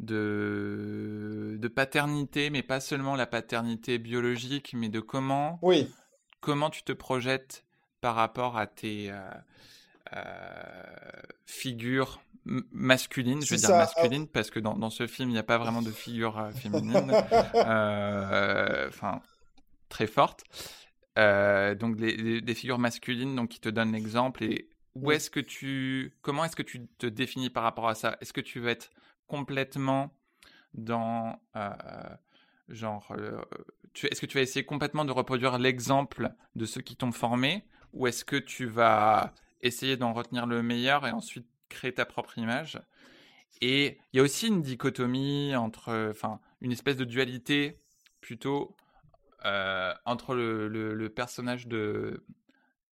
de, de paternité, mais pas seulement la paternité biologique, mais de comment, oui. comment tu te projettes par rapport à tes euh, euh, figures masculines, je veux dire masculines, parce que dans, dans, ce film, il n'y a pas vraiment de figure euh, féminine, enfin, très forte. donc des figures masculines donc qui te donnent l'exemple et où est-ce que tu comment est-ce que tu te définis par rapport à ça? Est-ce que tu veux être complètement dans genre est-ce que tu vas essayer complètement de reproduire l'exemple de ceux qui t'ont formé ou est-ce que tu vas essayer d'en retenir le meilleur et ensuite créer ta propre image? Et il y a aussi une dichotomie entre, enfin, une espèce de dualité plutôt euh, entre le, personnage de,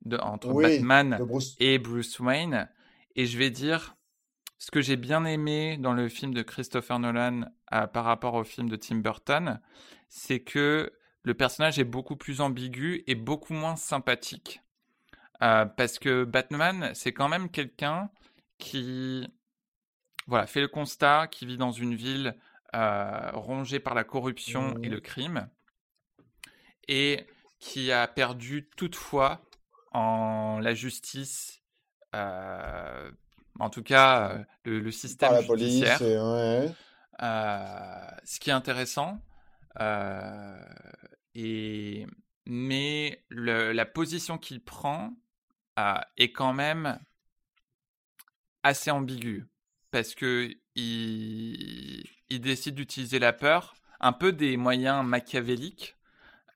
de entre Batman et Bruce Wayne. Et je vais dire, ce que j'ai bien aimé dans le film de Christopher Nolan euh, par rapport au film de Tim Burton, c'est que le personnage est beaucoup plus ambigu et beaucoup moins sympathique. Euh, parce que Batman, c'est quand même quelqu'un qui voilà, fait le constat, qui vit dans une ville euh, rongée par la corruption et mmh. le crime, et qui a perdu toute foi en la justice, euh, en tout cas le, système la judiciaire. Police ce qui est intéressant. et mais la position qu'il prend est quand même assez ambigu parce que il, décide d'utiliser la peur, un peu des moyens machiavéliques.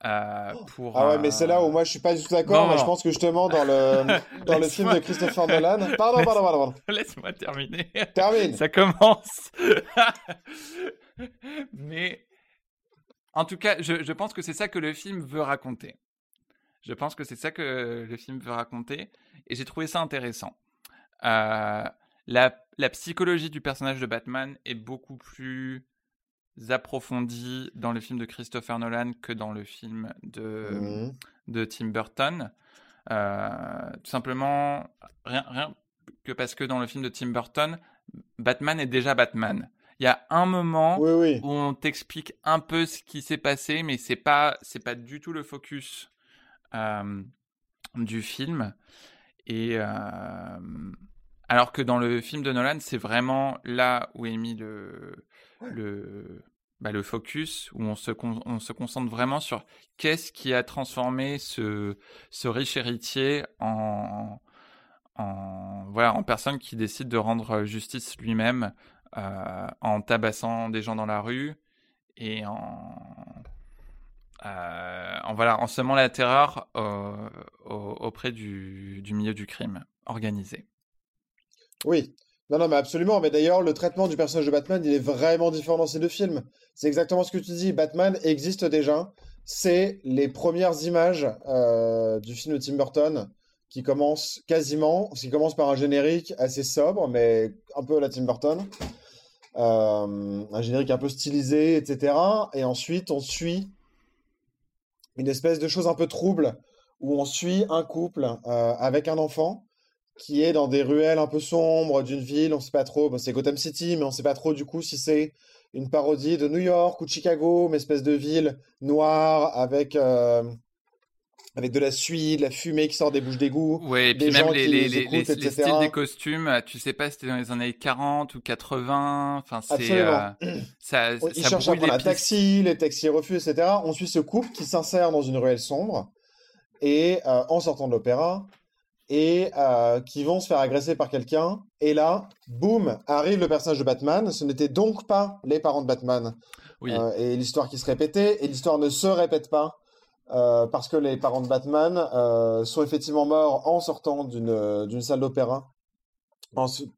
Euh, oh. pour, ah ouais, mais c'est là où moi je suis pas du tout d'accord. je pense que justement dans le dans le film de Christopher Nolan. Pardon, pardon, pardon. Laisse-moi terminer. Termine. Ça commence. mais en tout cas, je, je pense que c'est ça que le film veut raconter. Je pense que c'est ça que le film veut raconter et j'ai trouvé ça intéressant. Euh, la, psychologie du personnage de Batman est beaucoup plus approfondie dans le film de Christopher Nolan que dans le film de, mmh. de Tim Burton. Euh, tout simplement, rien, rien que parce que dans le film de Tim Burton, Batman est déjà Batman. Il y a un moment où on t'explique un peu ce qui s'est passé, mais c'est pas c'est pas du tout le focus euh, du film. Et alors que dans le film de Nolan, c'est vraiment là où est mis le, le, bah, le focus, où on se, on se concentre vraiment sur qu'est-ce qui a transformé ce, ce riche héritier en, en, voilà, en personne qui décide de rendre justice lui-même euh, en tabassant des gens dans la rue et en, euh, en, voilà, en semant la terreur auprès du, du, milieu du crime organisé. Oui, non, non, mais absolument. Mais d'ailleurs, le traitement du personnage de Batman, il est vraiment différent dans ces deux films. C'est exactement ce que tu dis. Batman existe déjà. C'est les premières images euh, du film de Tim Burton qui commence quasiment, qui commence par un générique assez sobre, mais un peu à la Tim Burton. Euh, un générique un peu stylisé, etc. Et ensuite, on suit une espèce de chose un peu trouble où on suit un couple euh, avec un enfant qui est dans des ruelles un peu sombres d'une ville, on sait pas trop, c'est Gotham City, mais on sait pas trop du coup si c'est une parodie de New York ou de Chicago, une espèce de ville noire avec euh, avec de la suie, de la fumée qui sort des bouches d'égout. Ouais, et puis même les, les, les, les, styles des costumes, tu sais pas si c'était dans les années 40 ou 80. Enfin, c'est. Euh, ça, Ils cherchent à prendre un taxi, les taxis refusent, etc. On suit ce couple qui s'insère dans une ruelle sombre et euh, en sortant de l'opéra et euh, qui vont se faire agresser par quelqu'un. Et là, boum, arrive le personnage de Batman. Ce n'était donc pas les parents de Batman. Oui. et l'histoire qui se répétait, et l'histoire ne se répète pas euh, parce que les parents de Batman euh, sont effectivement morts en sortant d'une d'une salle d'opéra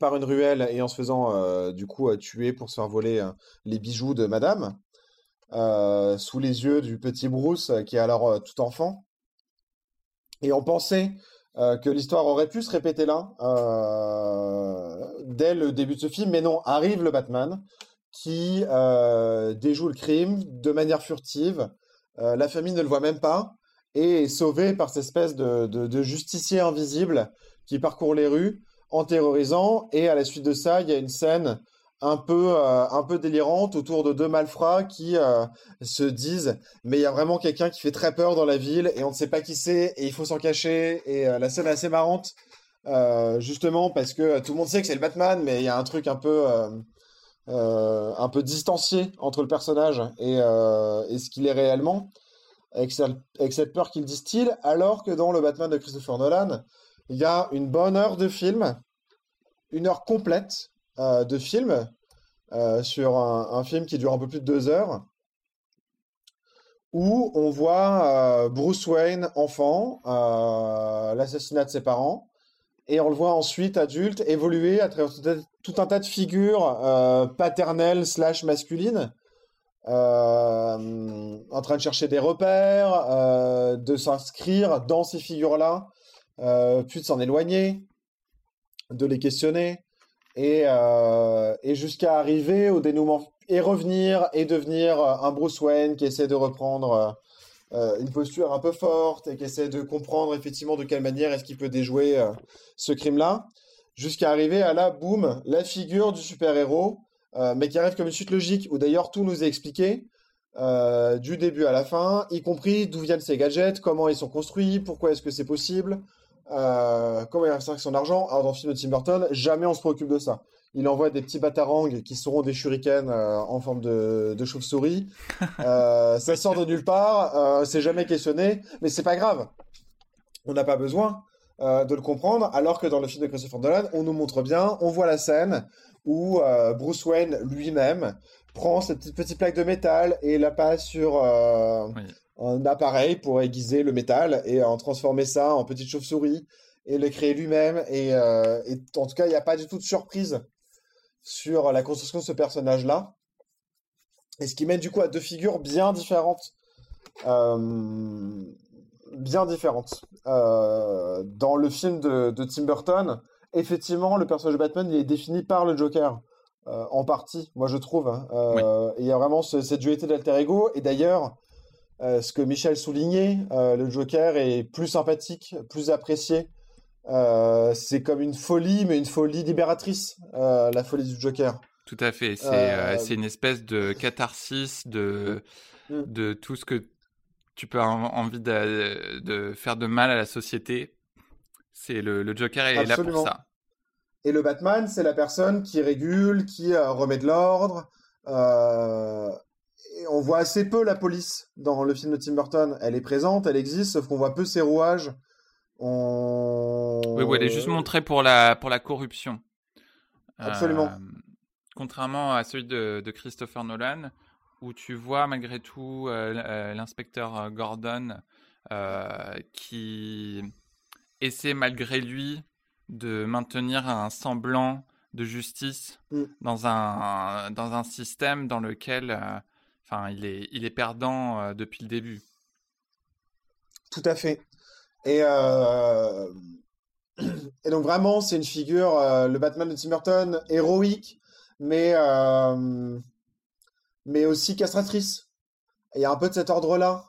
par une ruelle et en se faisant du coup tuer pour se faire voler les bijoux de Madame sous les yeux du petit Bruce qui est alors tout enfant. Et on pensait que l'histoire aurait pu se répéter là dès le début de ce film, mais non, arrive le Batman qui déjoue le crime de manière furtive. la famille ne le voit même pas et est sauvé par cette espèce de, de justicier invisible qui parcourt les rues en terrorisant. Et à la suite de ça, il y a une scène un peu, euh, un peu délirante autour de deux malfrats qui euh, se disent mais il y a vraiment quelqu'un qui fait très peur dans la ville et on ne sait pas qui c'est et il faut s'en cacher. Et euh, la scène est assez marrante. justement parce que tout le monde sait que c'est le Batman, mais il y a un truc un peu, un peu distancié entre le personnage et, et ce qu'il est réellement, avec, avec cette peur qu'il distille, alors que dans le Batman de Christopher Nolan, il y a une bonne heure de film, une heure complète de film euh, sur un, film qui dure un peu plus de deux heures, où on voit euh, Bruce Wayne enfant, l'assassinat de ses parents, et on le voit ensuite adulte évoluer à travers tout un tas de figures paternelles slash masculines. en train de chercher des repères, de s'inscrire dans ces figures-là, euh, puis de s'en éloigner, de les questionner, et, euh, et jusqu'à arriver au dénouement, et revenir, et devenir un Bruce Wayne qui essaie de reprendre euh, une posture un peu forte, et qui essaie de comprendre effectivement de quelle manière est-ce qu'il peut déjouer ce crime-là, jusqu'à arriver à la, boum, la figure du super-héros, mais qui arrive comme une suite logique, où d'ailleurs tout nous est expliqué, du début à la fin, y compris d'où viennent ces gadgets, comment ils sont construits, pourquoi est-ce que c'est possible, euh, comment il avec son argent Alors, dans le film de Tim Burton, jamais on se préoccupe de ça. Il envoie des petits batarangs qui seront des shurikens euh, en forme de, chauve-souris. Euh, ça sort de nulle part, c'est jamais questionné, mais c'est pas grave. On n'a pas besoin de le comprendre, alors que dans le film de Christopher Nolan, on nous montre bien, on voit la scène où Bruce Wayne lui-même prend cette petite, petite, plaque de métal et la passe sur, un appareil pour aiguiser le métal et en transformer ça en petite chauve-souris et le créer lui-même. Et, euh, en tout cas, il n'y a pas du tout de surprise sur la construction de ce personnage-là. Et ce qui mène du coup à deux figures bien différentes. Euh, bien différentes. Euh, dans le film de, Tim Burton, effectivement, le personnage de Batman il est défini par le Joker. en partie, moi je trouve. Hein. Il y a vraiment cette dualité d'alter ego. Et d'ailleurs, euh, ce que Michel soulignait, euh, le Joker est plus sympathique, plus apprécié. Euh, c'est comme une folie, mais une folie libératrice, la folie du Joker. Tout à fait. C'est une espèce de catharsis de, mm. de tout ce que tu peux avoir envie de, de, faire de mal à la société. C'est le, le, Joker est là pour ça. Et le Batman, c'est la personne qui régule, qui remet de l'ordre on voit assez peu la police dans le film de Tim Burton. Elle est présente, elle existe, sauf qu'on voit peu ses rouages. Oui, elle est juste montrée pour la, pour la corruption. Absolument. Euh, contrairement à celui de, Christopher Nolan, où tu vois malgré tout euh, euh, l'inspecteur Gordon qui essaie malgré lui de maintenir un semblant de justice mm. dans, un, dans un système dans lequel Enfin, il est, il est perdant euh, depuis le début. Tout à fait. Et, euh, et donc vraiment, c'est une figure, euh, le Batman de Tim Burton, héroïque, mais, mais aussi castratrice. Il y a un peu de cet ordre-là.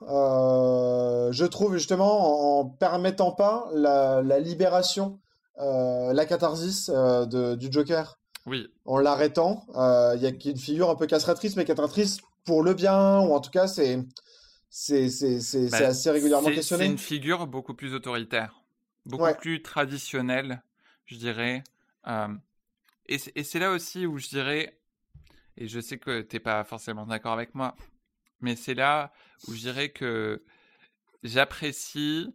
je trouve justement en, permettant pas la, libération, la catharsis du Joker. Oui. En l'arrêtant, il y a une figure un peu castratrice, mais castratrice pour le bien, ou en tout cas, c'est c'est bah, assez régulièrement questionné. C'est une figure beaucoup plus autoritaire, beaucoup plus traditionnelle, je dirais. Euh, et c'est là aussi où je dirais, et je sais que tu n'es pas forcément d'accord avec moi, mais c'est là où je dirais que j'apprécie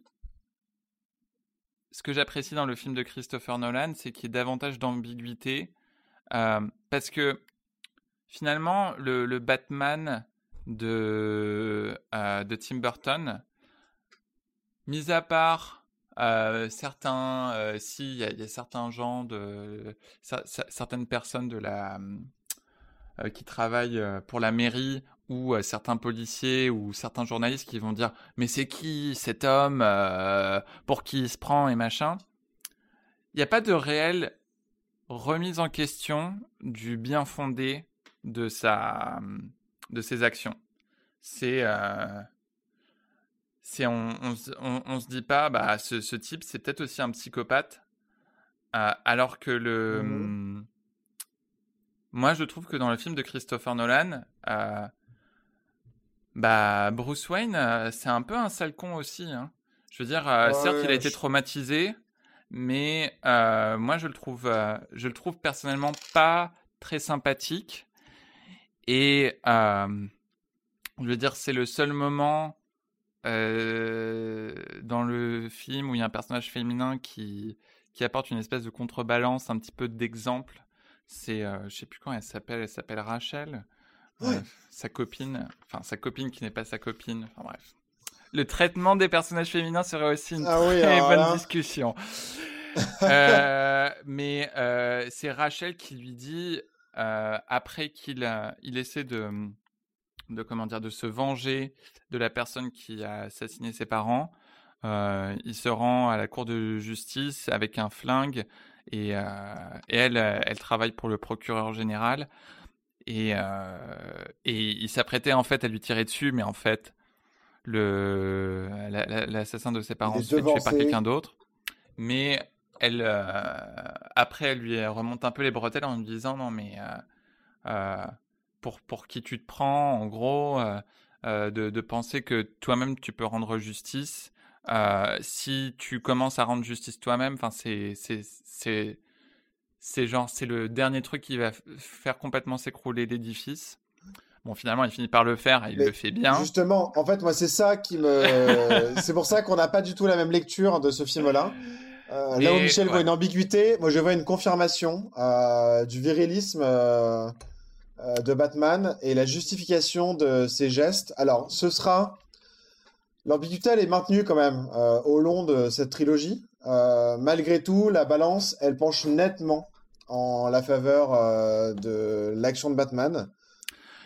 ce que j'apprécie dans le film de Christopher Nolan, c'est qu'il y ait davantage d'ambiguïté. Euh, parce que finalement, le, Batman de, euh, de Tim Burton, mis à part certains, si, il y, a certains gens de, certaines personnes de la, qui travaillent pour la mairie ou certains policiers ou certains journalistes qui vont dire mais c'est qui cet homme pour qui il se prend et machin? Il n'y a pas de réelle remise en question du bien fondé de sa de ses actions. C'est c'est on, on, se dit pas bah ce, ce type c'est peut-être aussi un psychopathe alors que le mmh moi je trouve que dans le film de Christopher Nolan bah, Bruce Wayne, c'est un peu un sale con aussi. Hein. Je veux dire, certes, il a été traumatisé, mais moi, je le trouve, je le trouve personnellement pas très sympathique. Et je veux dire, c'est le seul moment dans le film où il y a un personnage féminin qui, qui apporte une espèce de contrebalance, un petit peu d'exemple. C'est, je sais plus comment elle s'appelle, elle s'appelle Rachel sa copine, enfin sa copine qui n'est pas sa copine, enfin bref. Le traitement des personnages féminins serait aussi une ah très bonne discussion. Euh, mais euh, c'est Rachel qui lui dit, euh, après qu'il il essaie de, de, comment dire, de se venger de la personne qui a assassiné ses parents, il se rend à la cour de justice avec un flingue et, et elle, elle travaille pour le procureur général. Et, euh, et il s'apprêtait en fait à lui tirer dessus, mais en fait, le l'assassin de ses parents se fait tuer par quelqu'un d'autre. Mais elle, euh, après, elle lui remonte un peu les bretelles en lui disant non, mais euh, pour, pour qui tu te prends, en gros, de, de, penser que toi-même tu peux rendre justice. si tu commences à rendre justice toi-même, enfin c'est c'est c'est genre, c'est le dernier truc qui va faire complètement s'écrouler l'édifice. Bon, finalement, il finit par le faire et il le fait bien. Justement, en fait, moi, c'est ça qui me. c'est pour ça qu'on n'a pas du tout la même lecture de ce film-là. Euh, là où Michel voit une ambiguïté, moi, je vois une confirmation euh, du virilisme euh, de Batman et la justification de ses gestes. Alors, ce sera. L'ambiguïté, elle est maintenue quand même au long de cette trilogie. malgré tout, la balance, elle penche nettement en la faveur euh, de l'action de Batman.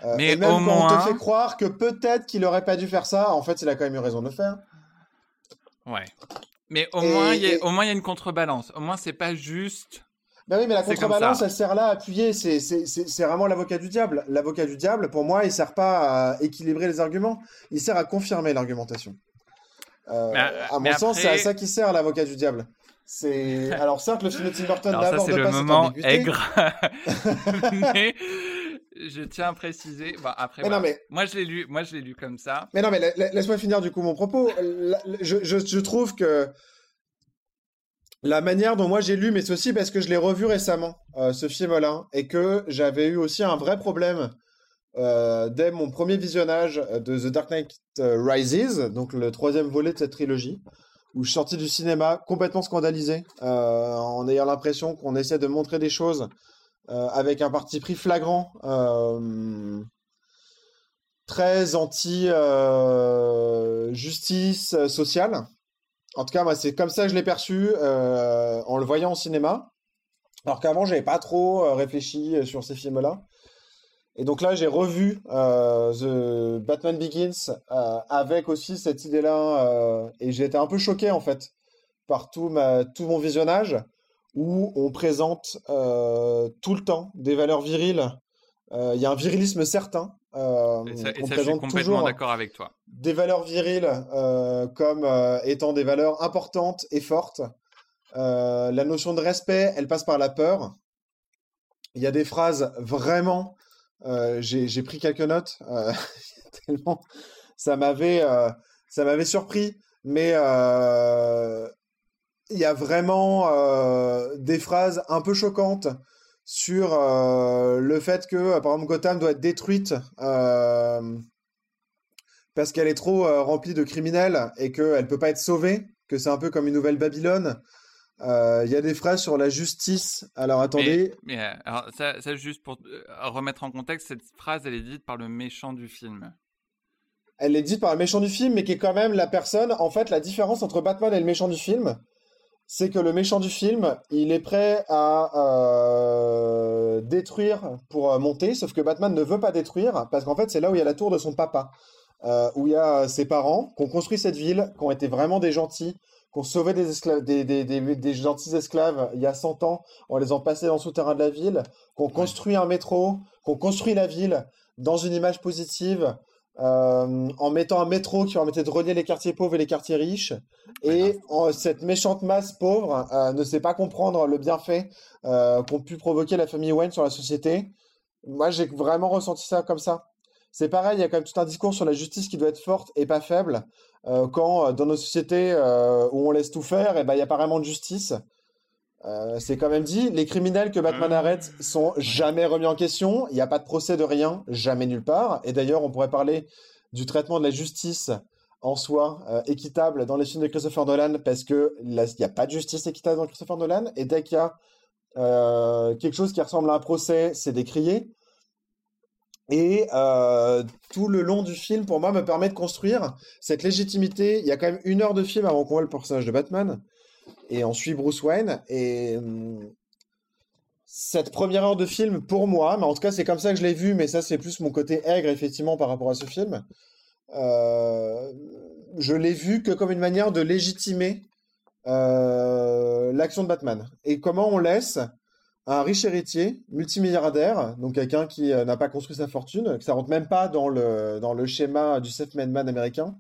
Euh, mais et même au quand on te fait croire que peut-être qu'il aurait pas dû faire ça, en fait, il a quand même eu raison de le faire. Ouais. Mais au moins, il y a, y une contrebalance. Au moins, c'est pas juste. Ben oui, mais la contrebalance, elle sert là à appuyer. C'est vraiment l'avocat du diable. L'avocat du diable, pour moi, il sert pas à équilibrer les arguments. Il sert à confirmer l'argumentation. Euh, à mon sens, c'est à ça qu'il sert l'avocat du diable. C'est alors certes le film de Tim Burton d'abord le moment aigre, mais je tiens à préciser. Bon, après, non, mais... moi je l'ai lu, moi je l'ai lu comme ça. Mais non, mais laisse-moi finir du coup mon propos. Je, je, je, trouve que la manière dont moi j'ai lu, mais c'est aussi parce que je l'ai revu récemment, euh, ce film-là, et que j'avais eu aussi un vrai problème euh, dès mon premier visionnage de The Dark Knight Rises, donc le troisième volet de cette trilogie où je suis sorti du cinéma complètement scandalisé, euh, en ayant l'impression qu'on essaie de montrer des choses euh, avec un parti pris flagrant, euh, très anti-justice sociale. En tout cas, c'est comme ça que je l'ai perçu en le voyant au cinéma. Alors qu'avant, j'avais pas trop réfléchi sur ces films-là. Et donc là, j'ai revu euh, The Batman Begins euh, avec aussi cette idée-là, euh, et j'ai été un peu choqué en fait par tout mon visionnage, où on présente tout le temps des valeurs viriles. Il y a un virilisme certain. et ça, et ça je suis complètement d'accord avec toi. Des valeurs viriles comme étant des valeurs importantes et fortes. la notion de respect, elle passe par la peur. Il y a des phrases vraiment euh, j'ai pris quelques notes euh, tellement ça m'avait euh, ça m'avait surpris mais il y a vraiment des phrases un peu choquantes sur le fait que par exemple Gotham doit être détruite parce qu'elle est trop remplie de criminels et qu'elle ne peut pas être sauvée que c'est un peu comme une nouvelle Babylone euh, il y a des phrases sur la justice. Alors attendez. Mais, euh, alors, ça, juste pour euh, remettre en contexte, cette phrase, elle est dite par le méchant du film. elle est dite par le méchant du film, mais qui est quand même la personne. En fait, la différence entre Batman et le méchant du film, c'est que le méchant du film, il est prêt à euh, détruire pour euh, monter, sauf que Batman ne veut pas détruire, parce qu'en fait, c'est là où il y a la tour de son papa, euh, où il y a ses parents qui ont construit cette ville, qui ont été vraiment des gentils, qui ont sauvé des, gentils esclaves il y a 100 ans en les ont passés dans le souterrain de la ville, qui ont construit un métro, qui ont construit la ville dans une image positive, euh, en mettant un métro qui permettait de relier les quartiers pauvres et les quartiers riches. Et cette méchante masse pauvre euh, ne sait pas comprendre le bienfait euh, qu'ont pu provoquer la famille Wayne sur la société. Moi, j'ai vraiment ressenti ça comme ça. C'est pareil, il y a quand même tout un discours sur la justice qui doit être forte et pas faible. quand dans nos sociétés où on laisse tout faire, et eh ben, il n'y a pas vraiment de justice. Euh, c'est quand même dit, les criminels que Batman ah. arrête sont jamais remis en question. Il n'y a pas de procès de rien, jamais nulle part. Et d'ailleurs, on pourrait parler du traitement de la justice en soi euh, équitable dans les films de Christopher Nolan parce que il n'y a pas de justice équitable dans Christopher Nolan. Et dès qu'il y a euh, quelque chose qui ressemble à un procès, c'est décrié. Et tout le long du film, pour moi, me permet de construire cette légitimité. Il y a quand même une heure de film avant qu'on voit le personnage de Batman et on suit Bruce Wayne. Et hum, cette première heure de film, pour moi, mais en tout cas c'est comme ça que je l'ai vu, mais ça c'est plus mon côté aigre effectivement par rapport à ce film. Euh, je l'ai vu que comme une manière de légitimer euh, l'action de Batman. Et comment on laisse un riche héritier, multimilliardaire, donc quelqu'un qui euh, n'a pas construit sa fortune, que ça rentre même pas dans le, dans le schéma du self-made man américain,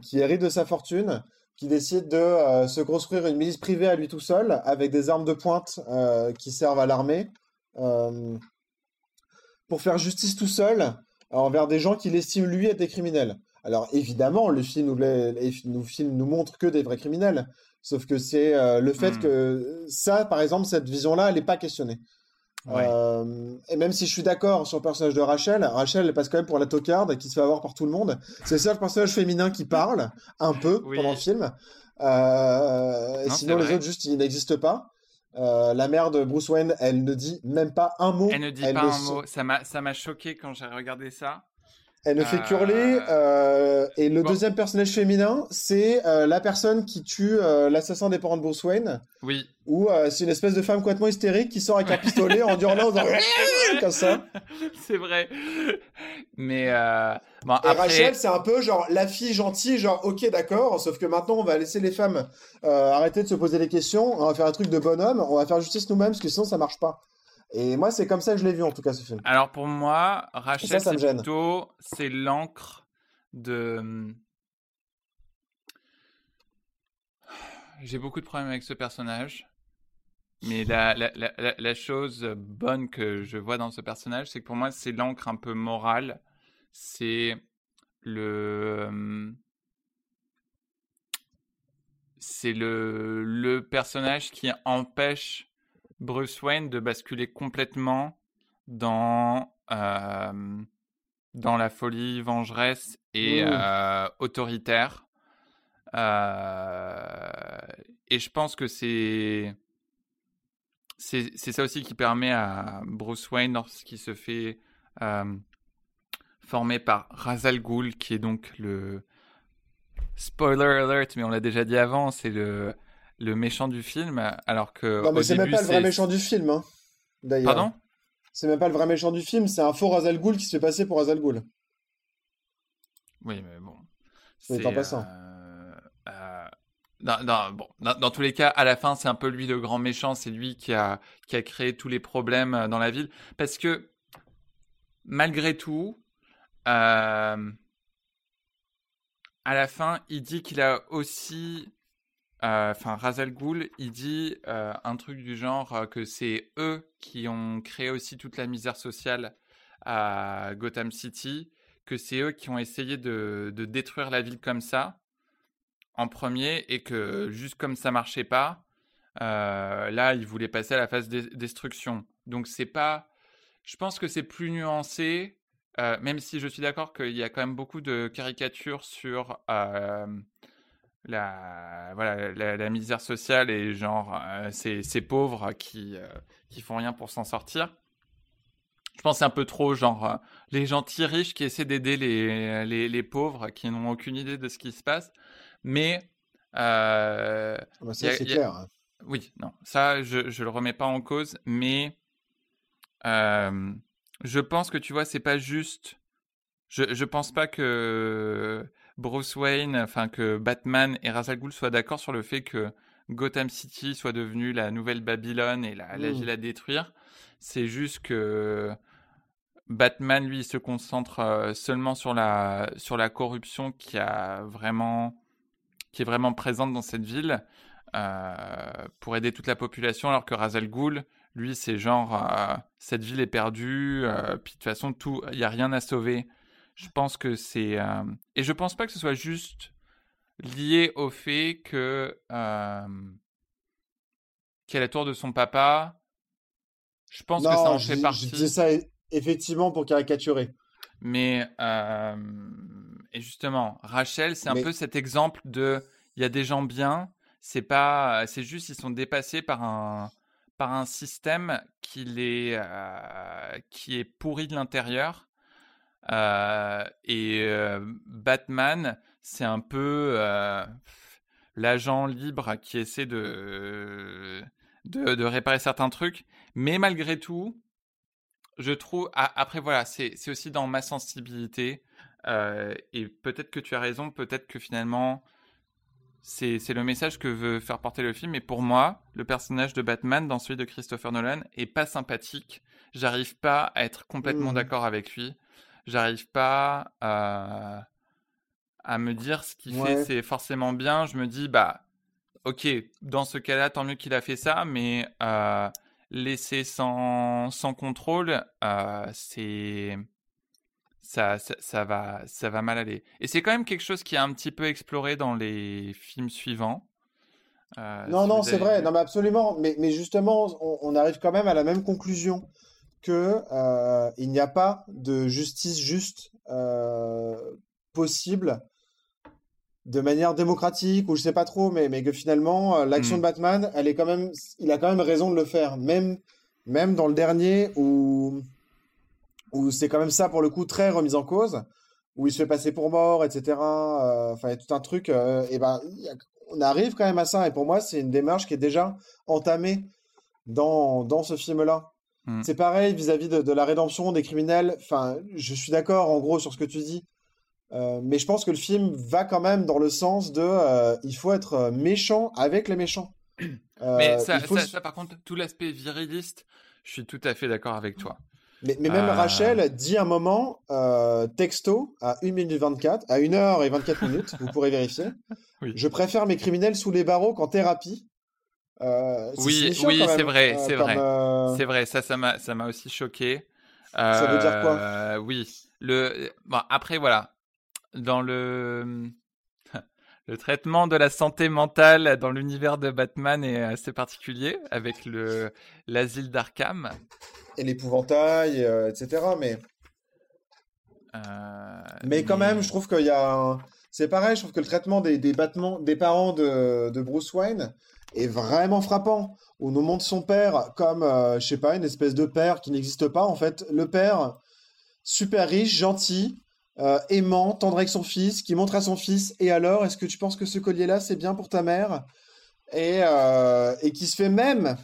qui hérite de sa fortune, qui décide de euh, se construire une milice privée à lui tout seul, avec des armes de pointe euh, qui servent à l'armée, euh, pour faire justice tout seul envers des gens qu'il estime lui être des criminels. Alors évidemment, le film nous, film nous montre que des vrais criminels, sauf que c'est le fait hmm. que ça, par exemple, cette vision-là, elle n'est pas questionnée. Euh, et même si je suis d'accord sur le personnage de Rachel, Rachel elle passe quand même pour la tocarde qui se fait avoir par tout le monde. C'est le seul personnage féminin qui parle un peu pendant le film. Euh, sinon les autres juste ils n'existent pas. Euh, la mère de Bruce Wayne, elle ne dit même pas un mot. Elle ne dit pas un mot. Ça m'a choqué quand j'ai regardé ça. Elle ne fait qu'hurler. Euh, et le deuxième personnage féminin, c'est euh, la personne qui tue euh, l'assassin des parents de Bruce Wayne. Oui. Ou c'est une espèce de femme complètement hystérique qui sort avec un pistolet en hurlant comme ça. C'est vrai. Mais bon, et Rachel, c'est un peu genre la fille gentille, genre ok d'accord, sauf que maintenant on va laisser les femmes arrêter de se poser des questions, on va faire un truc de bonhomme, on va faire justice nous-mêmes parce que sinon ça marche pas. Et moi, c'est comme ça que je l'ai vu, en tout cas, ce film. Alors, pour moi, Rachel, c'est plutôt c'est l'encre de... J'ai beaucoup de problèmes avec ce personnage. Mais la, la, la, la, chose bonne que je vois dans ce personnage, c'est que pour moi, c'est l'encre un peu morale. C'est le. C'est le, le personnage qui empêche Bruce Wayne de basculer complètement dans, euh, dans la folie vengeresse et mmh. euh, autoritaire. Euh, et je pense que c'est c'est ça aussi qui permet à Bruce Wayne, lorsqu'il se fait former par Razal Ghul, qui est donc le spoiler alert, mais on l'a déjà dit avant, c'est le le méchant du film, alors que. Non, mais c'est même pas le vrai méchant du film, hein, d'ailleurs. Pardon? C'est même pas le vrai méchant du film, c'est un faux Razal Ghul qui se fait passer pour Razal Ghul. Oui, mais bon. C'est en passant. Euh, euh, dans, bon, dans, tous les cas, à la fin, c'est un peu lui le grand méchant, c'est lui qui a, qui a créé tous les problèmes euh, dans la ville. Parce que, malgré tout, à la fin, il dit qu'il a aussi euh, enfin, Razal Ghoul, il dit euh, un truc du genre euh, que c'est eux qui ont créé aussi toute la misère sociale à Gotham City, que c'est eux qui ont essayé de, détruire la ville comme ça en premier et que juste comme ça marchait pas, là ils voulaient passer à la phase de destruction. Donc c'est pas, je pense que c'est plus nuancé, même si je suis d'accord qu'il y a quand même beaucoup de caricatures sur la, voilà, la, misère sociale et genre euh, ces, pauvres qui, euh, qui font rien pour s'en sortir. Je pense c'est un peu trop genre les gentils riches qui essaient d'aider les, les, les, pauvres qui n'ont aucune idée de ce qui se passe. Mais. Euh, ah bah ça, c'est clair. Oui, non, ça, je ne le remets pas en cause, mais euh, je pense que tu vois, c'est pas juste. Je ne pense pas que Bruce Wayne, enfin que Batman et Ra's al Ghul soient d'accord sur le fait que Gotham City soit devenue la nouvelle Babylone et la, la mmh. ville à détruire. C'est juste que Batman, lui, se concentre euh, seulement sur la, sur la corruption qui, a vraiment, qui est vraiment présente dans cette ville euh, pour aider toute la population, alors que Razal Ghul, lui, c'est genre, euh, cette ville est perdue, puis de toute façon, il n'y a rien à sauver. Je pense que c'est... et je pense pas que ce soit juste lié au fait que... qu'elle est la tour de son papa. Je pense que ça en fait partie. Je ça effectivement pour caricaturer. Mais euh, et justement, Rachel, c'est un peu cet exemple de il y a des gens bien, c'est pas, c'est juste ils sont dépassés par un par un système qui les euh, qui est pourri de l'intérieur. Euh, et Batman, c'est un peu l'agent libre qui essaie de, de, de réparer certains trucs, mais malgré tout, je trouve. après, voilà, c'est aussi dans ma sensibilité. Euh, et peut-être que tu as raison, peut-être que finalement, c'est le message que veut faire porter le film. Et pour moi, le personnage de Batman dans celui de Christopher Nolan est pas sympathique. J'arrive pas à être complètement mmh d'accord avec lui. J'arrive pas à, à, me dire ce qu'il fait, c'est forcément bien. Je me dis, bah, ok, dans ce cas-là, tant mieux qu'il a fait ça, mais. Euh, laisser sans, sans contrôle, euh, c'est ça, ça, va, ça va mal aller. Et c'est quand même quelque chose qui est un petit peu exploré dans les films suivants. Euh, non, non, c'est vrai, non, mais absolument. Mais, mais justement, on, arrive quand même à la même conclusion que euh, il n'y a pas de justice juste possible de manière démocratique ou je sais pas trop, mais, mais que finalement, euh, l'action hmm. de Batman, elle est quand même, il a quand même raison de le faire. Même, même dans le dernier où, où c'est quand même ça pour le coup très remis en cause, où il se fait passer pour mort, etc. Euh, enfin, il y a tout un truc. Euh, et ben, on arrive quand même à ça. Et pour moi, c'est une démarche qui est déjà entamée dans, dans ce film-là. Hmm. C'est pareil vis-à-vis de, de, la rédemption des criminels. Enfin, je suis d'accord en gros sur ce que tu dis. Euh, mais je pense que le film va quand même dans le sens de euh, il faut être euh, méchant avec les méchants. mais ça, par contre, tout l'aspect viriliste, je suis tout à fait d'accord avec toi. Mais, mais même Rachel dit un moment, texto, à 1 minute 24, à 1 heure et 24 minutes, vous pourrez vérifier. Je préfère mes criminels sous les barreaux qu'en thérapie. Oui, oui, c'est vrai, c'est vrai. C'est vrai, ça, ça m'a aussi choqué. ça veut dire quoi? Oui. Le... Bon, après, voilà dans le le traitement de la santé mentale dans l'univers de Batman est assez particulier avec le l'asile d'Arkham et l'épouvantail, euh, etc. Mais euh, mais quand même, je trouve qu'il y a c'est pareil. Je trouve que le traitement des, des, battements, des parents de, de, Bruce Wayne est vraiment frappant. On nous montre son père comme, euh, je sais pas, une espèce de père qui n'existe pas. En fait, le père super riche, gentil, euh, aimant, tendre avec son fils, qui montre à son fils Et alors, est-ce que tu penses que ce collier-là, c'est bien pour ta mère? Et, euh, et qui se fait même,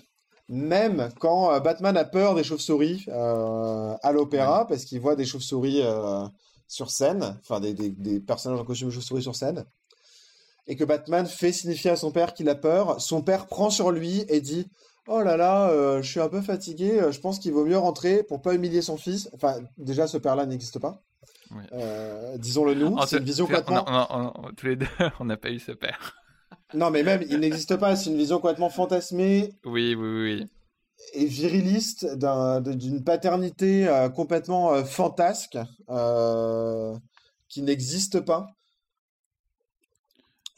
même quand euh, Batman a peur des chauves-souris à l'opéra, parce qu'il voit des chauves-souris sur scène, enfin des, des, personnages en costume de chauves-souris sur scène, et que Batman fait signifier à son père qu'il a peur, son père prend sur lui et dit Oh là là, je suis un peu fatigué, je pense qu'il vaut mieux rentrer pour pas humilier son fils. Enfin, déjà, ce père-là n'existe pas. Euh, disons-le nous, c'est une vision complètement. tous les deux, on n'a pas eu ce père. non, mais même, il n'existe pas, c'est une vision complètement fantasmée. Oui, oui, oui. Et viriliste d'une paternité euh, complètement euh, fantasque qui n'existe pas.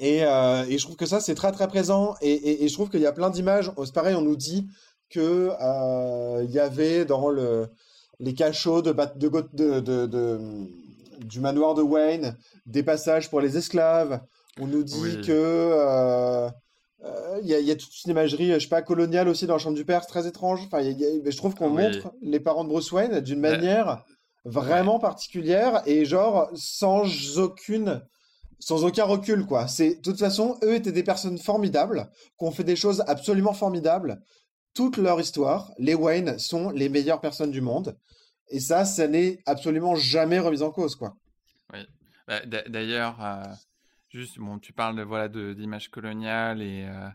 Et, et, je trouve que ça, c'est très très présent. Et, et, je trouve qu'il y a plein d'images. C'est pareil, on nous dit que il y avait dans le, les cachots de, de, de, de du manoir de Wayne, des passages pour les esclaves. On nous dit que euh, il y, a toute une imagerie, je sais pas, coloniale aussi dans la chambre du père, très étrange. Enfin, je trouve qu'on montre les parents de Bruce Wayne d'une manière vraiment particulière et genre sans aucune sans aucun recul quoi. C'est de toute façon, eux étaient des personnes formidables, qui ont fait des choses absolument formidables. Toute leur histoire, les Wayne sont les meilleures personnes du monde. Et ça, ça n'est absolument jamais remis en cause quoi. Oui. Bah, d'ailleurs, euh, juste, bon, tu parles de voilà d'images coloniales et, euh,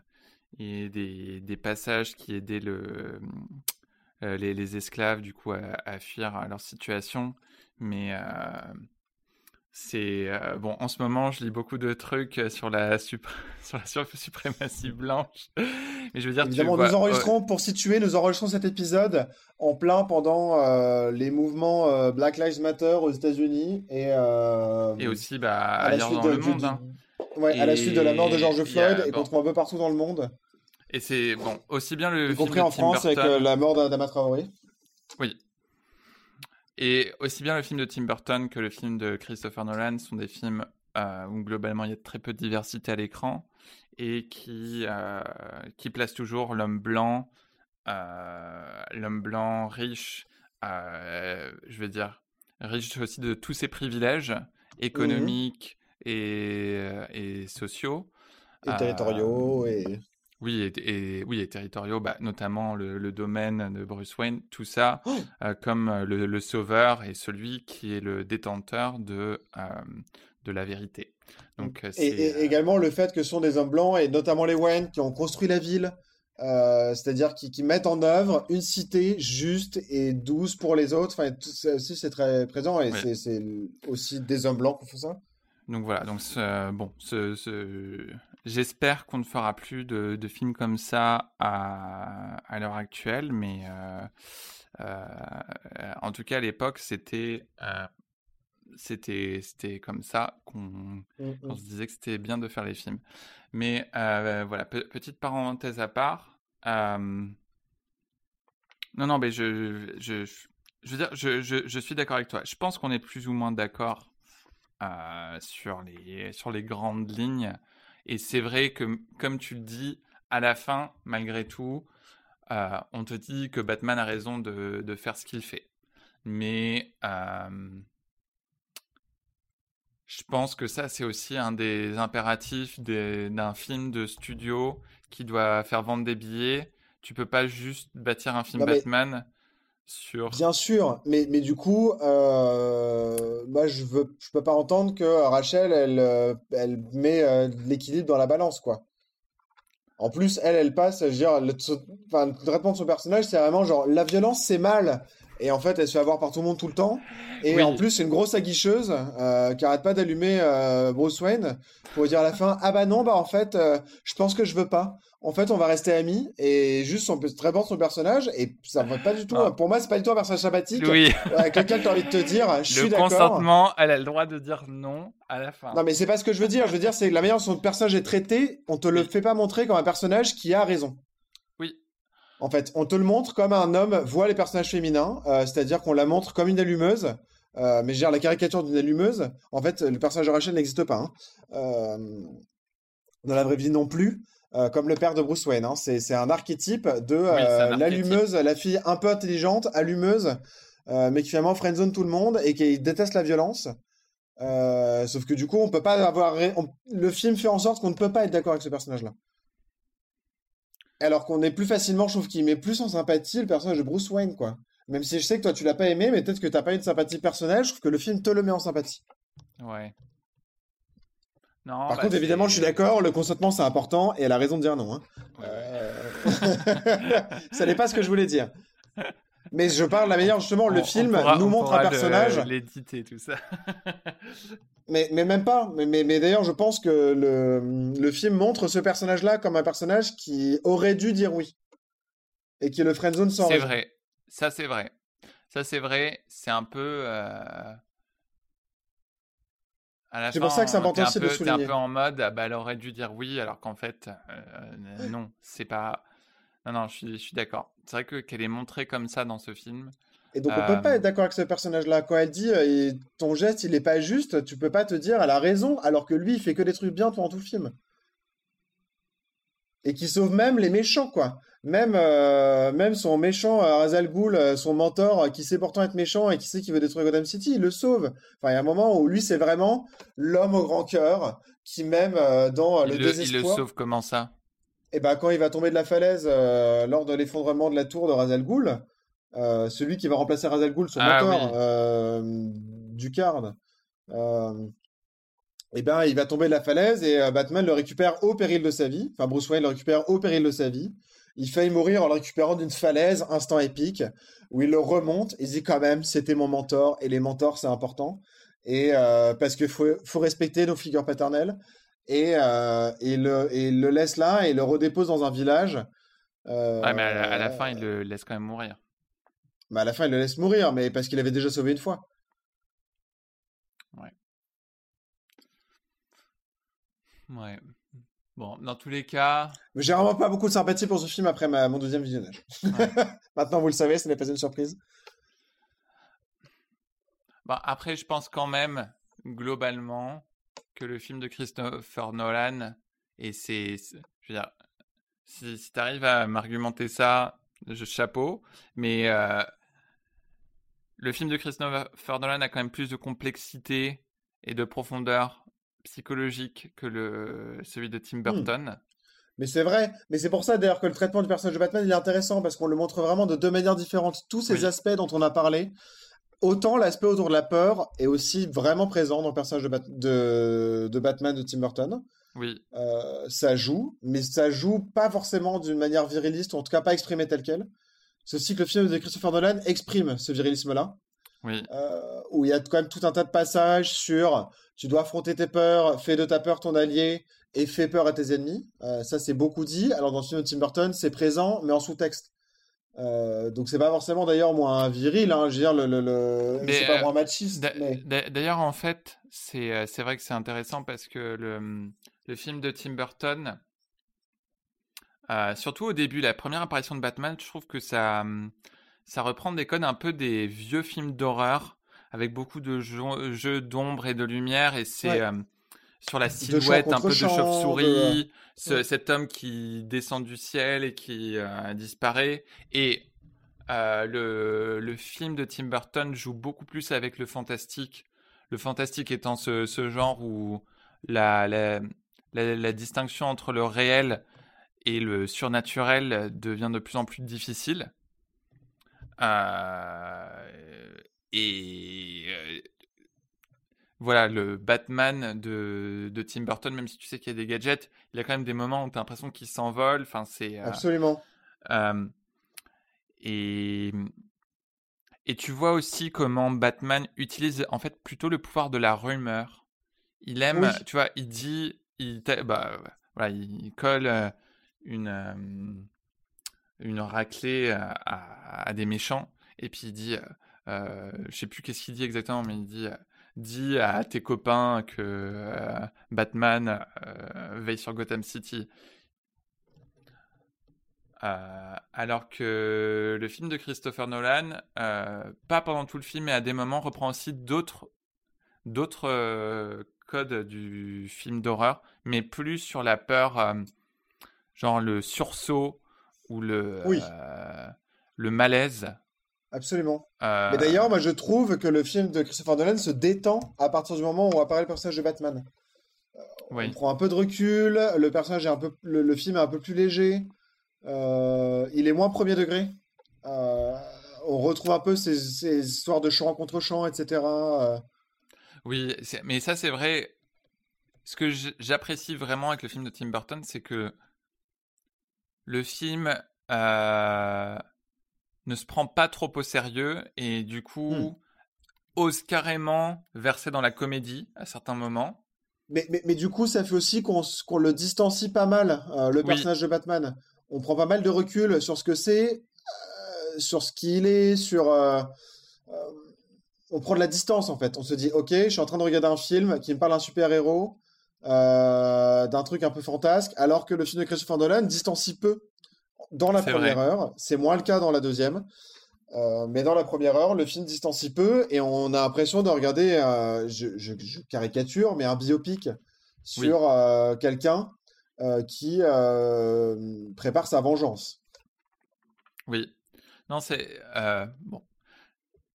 et des, passages qui aidaient euh, les, les, esclaves du coup à, à, fuir leur situation, mais c'est euh, bon en ce moment je lis beaucoup de trucs euh, sur la sur la suprématie blanche. Mais je veux dire évidemment nous enregistrons pour situer nous enregistrons cet épisode en plein pendant euh, les mouvements Black Lives Matter aux États-Unis et et aussi bah ailleurs dans le monde hein. ouais, à la suite de la mort de George Floyd et qu'on trouve un peu partout dans le monde. Et c'est bon aussi bien le y compris en France avec la mort d'Adama Traoré. Oui et aussi bien le film de Tim Burton que le film de Christopher Nolan sont des films euh, où globalement il y a très peu de diversité à l'écran et qui, euh, qui placent toujours l'homme blanc, euh, l'homme blanc riche, je veux dire, riche aussi de tous ses privilèges économiques et, et, sociaux. Et territoriaux et... Oui, et, oui, et territoriaux, bah, notamment le, domaine de Bruce Wayne, tout ça, oh! euh, comme euh, le, sauveur et celui qui est le détenteur de, euh, de la vérité. Donc, et, également le fait que ce sont des hommes blancs, et notamment les Wayne, qui ont construit la ville, c'est-à-dire qui, qui, mettent en œuvre une cité juste et douce pour les autres. Enfin, ça aussi, c'est très présent, et c'est aussi des hommes blancs qui font ça. Donc voilà, donc bon, ce, J'espère qu'on ne fera plus de, films comme ça à, à l'heure actuelle, mais euh, euh, en tout cas à l'époque c'était euh, c'était c'était comme ça qu'on mmh, mmh. se disait que c'était bien de faire les films. Mais voilà, petite parenthèse à part. non non, mais je je, je veux dire, je, je, je suis d'accord avec toi. Je pense qu'on est plus ou moins d'accord sur les sur les grandes lignes. Et c'est vrai que, comme tu le dis, à la fin, malgré tout, euh, on te dit que Batman a raison de, de faire ce qu'il fait. Mais euh, je pense que ça, c'est aussi un des impératifs d'un film de studio qui doit faire vendre des billets. Tu peux pas juste bâtir un film Batman Bien sûr, mais, mais du coup, euh, je je peux pas entendre que Rachel, elle, euh, elle met euh, l'équilibre dans la balance, quoi. En plus, elle, elle passe, je veux dire, le, enfin, le traitement de son personnage, c'est vraiment genre, la violence, c'est mal. Et en fait, elle se fait avoir par tout le monde tout le temps. Et en plus, c'est une grosse aguicheuse euh, qui arrête pas d'allumer euh, Bruce Wayne pour dire à la fin Ah bah non, bah en fait, euh, je pense que je veux pas. En fait, on va rester amis et juste on peut très bon son personnage et ça va pas du tout. Ah. Pour moi, c'est pas du tout un personnage sympathique. Oui. avec lequel tu as envie de te dire Je suis d'accord. Le consentement, elle a le droit de dire non à la fin. Non, mais c'est pas ce que je veux dire. Je veux dire, c'est que la manière dont son personnage est traité, on te le fait pas montrer comme un personnage qui a raison. En fait, on te le montre comme un homme voit les personnages féminins, euh, c'est-à-dire qu'on la montre comme une allumeuse. Euh, mais je la caricature d'une allumeuse. En fait, le personnage de Rachel n'existe pas. Hein. Euh, dans la vraie vie non plus. comme le père de Bruce Wayne. Hein. C'est un archétype de l'allumeuse, la fille un peu intelligente, allumeuse, mais qui finalement friendzone tout le monde et qui déteste la violence. sauf que du coup, on peut pas avoir. Le film fait en sorte qu'on ne peut pas être d'accord avec ce personnage-là. Alors qu'on est plus facilement, je trouve qu'il met plus en sympathie le personnage de Bruce Wayne, quoi. Même si je sais que toi tu l'as pas aimé, mais peut-être que t'as pas eu de sympathie personnelle, je trouve que le film te le met en sympathie. Ouais. Non, Par bah, contre, évidemment, je suis d'accord, le consentement c'est important et elle a raison de dire non. Hein. Euh... ça n'est pas ce que je voulais dire. Mais je parle de la meilleure, justement, le film nous montre un personnage. L'éditer, tout ça. mais, mais même pas. Mais, mais, d'ailleurs, je pense que le, le film montre ce personnage-là comme un personnage qui aurait dû dire oui. Et qui est le friendzone sans C'est vrai. Ça, c'est vrai. Ça, c'est vrai. C'est un peu. Euh... C'est pour ça que c'est important aussi de souligner. C'est un peu en mode, ah bah, elle aurait dû dire oui, alors qu'en fait, euh, non, c'est pas. Non, non, je suis, je suis d'accord. C'est vrai que qu'elle est montrée comme ça dans ce film. Et donc, on peut pas être euh, d'accord avec ce personnage-là. Quand elle dit euh, ton geste, il est pas juste, tu peux pas te dire elle a raison, alors que lui, il fait que des trucs bien pendant tout le film. et qui sauve même les méchants, quoi. Même, euh, même son méchant Razal euh, son mentor, qui sait pourtant être méchant et qui sait qu'il veut détruire Gotham City, il le sauve. Enfin, il y a un moment où lui, c'est vraiment l'homme au grand cœur qui, même dans le, désespoir. Il le sauve comment ça? Et eh ben, quand il va tomber de la falaise lors de l'effondrement de la tour de Razal Ghul, celui qui va remplacer Razal Ghul, son ah mentor, du Card eh ben, il va tomber de la falaise et euh, Batman le récupère au péril de sa vie. Enfin, Bruce Wayne le récupère au péril de sa vie. Il faillit mourir en le récupérant d'une falaise, instant épique, où il le remonte. Il dit quand même, c'était mon mentor et les mentors, c'est important. Et euh, parce qu'il faut, faut, respecter nos figures paternelles. Et, euh, et, le, et le laisse là et le redépose dans un village. ouais, mais à la, fin, il le laisse quand même mourir. Bah à la fin, il le laisse mourir, mais parce qu'il avait déjà sauvé une fois. Ouais. Ouais. Bon, dans tous les cas. J'ai vraiment pas beaucoup de sympathie pour ce film après ma, mon deuxième visionnage. Maintenant, vous le savez, ce n'est pas une surprise. Bon, après, je pense quand même, globalement, que le film de Christopher Nolan, et c'est. Je veux dire, si, si tu arrives à m'argumenter ça, je chapeau, mais. Euh, le film de Christopher Nolan a quand même plus de complexité et de profondeur psychologique que le, celui de Tim hmm. Burton. Mais c'est vrai, mais c'est pour ça d'ailleurs que le traitement du personnage de Batman il est intéressant parce qu'on le montre vraiment de deux manières différentes. Tous ces aspects dont on a parlé, autant l'aspect autour de la peur est aussi vraiment présent dans le personnage de, de, Batman de Tim Burton. Oui. Euh, ça joue, mais ça joue pas forcément d'une manière viriliste, ou en tout cas pas exprimé tel quel. Ceci que le film de Christopher Nolan exprime ce virilisme-là. Oui. Euh, où il y a quand même tout un tas de passages sur tu dois affronter tes peurs, fais de ta peur ton allié et fais peur à tes ennemis. Euh, ça, c'est beaucoup dit. Alors, dans le film de Tim Burton, c'est présent, mais en sous-texte. Euh, donc, c'est pas forcément d'ailleurs moins viril, hein, je veux dire, le, le, c'est pas moins machiste. D'ailleurs, en fait, c'est vrai que c'est intéressant parce que le, le film de Tim Burton, surtout au début, la première apparition de Batman, je trouve que ça ça reprend des codes un peu des vieux films d'horreur avec beaucoup de jeux, d'ombre et de lumière et c'est euh, sur la silhouette un peu de chauve-souris, cet homme qui descend du ciel et qui euh, disparaît et euh, le, le, film de Tim Burton joue beaucoup plus avec le fantastique. Le fantastique étant ce, ce genre où la, la, la, distinction entre le réel et le surnaturel devient de plus en plus difficile. Euh, et euh, voilà, le Batman de, de, Tim Burton, même si tu sais qu'il y a des gadgets, il y a quand même des moments où tu as l'impression qu'il s'envole. Enfin, c'est. Euh, Absolument. et. Et tu vois aussi comment Batman utilise en fait plutôt le pouvoir de la rumeur. Il aime, tu vois, il dit, il, bah, voilà, il colle une, une raclée à, des méchants. Et puis il dit, euh, euh, je sais plus qu'est-ce qu'il dit exactement, mais il dit, euh, dis à tes copains que Batman veille sur Gotham City. alors que le film de Christopher Nolan, pas pendant tout le film, mais à des moments, reprend aussi d'autres d'autres codes du film d'horreur, mais plus sur la peur, genre le sursaut ou le, euh, le malaise. Absolument. Euh, Mais d'ailleurs, moi, je trouve que le film de Christopher Nolan se détend à partir du moment où apparaît le personnage de Batman. Euh, on prend un peu de recul, le personnage est un peu, le, film est un peu plus léger, il est moins premier degré. on retrouve un peu ces, histoires de champ contre champ, etc. Oui, mais ça c'est vrai. Ce que j'apprécie vraiment avec le film de Tim Burton, c'est que le film euh, ne se prend pas trop au sérieux et du coup hmm. ose carrément verser dans la comédie à certains moments. Mais, mais, du coup, ça fait aussi qu'on le distancie pas mal, euh, le personnage de Batman. On prend pas mal de recul sur ce que c'est, euh, sur ce qu'il est, sur... on prend de la distance en fait. On se dit, ok, je suis en train de regarder un film qui me parle d'un super-héros, d'un truc un peu fantasque, alors que le film de Christopher Nolan distancie peu dans la première heure. C'est moins le cas dans la deuxième. Euh, mais dans la première heure, le film distancie peu et on a l'impression de regarder, euh, je, caricature, mais un biopic sur euh, quelqu'un qui prépare sa vengeance. Oui. Non, c'est bon.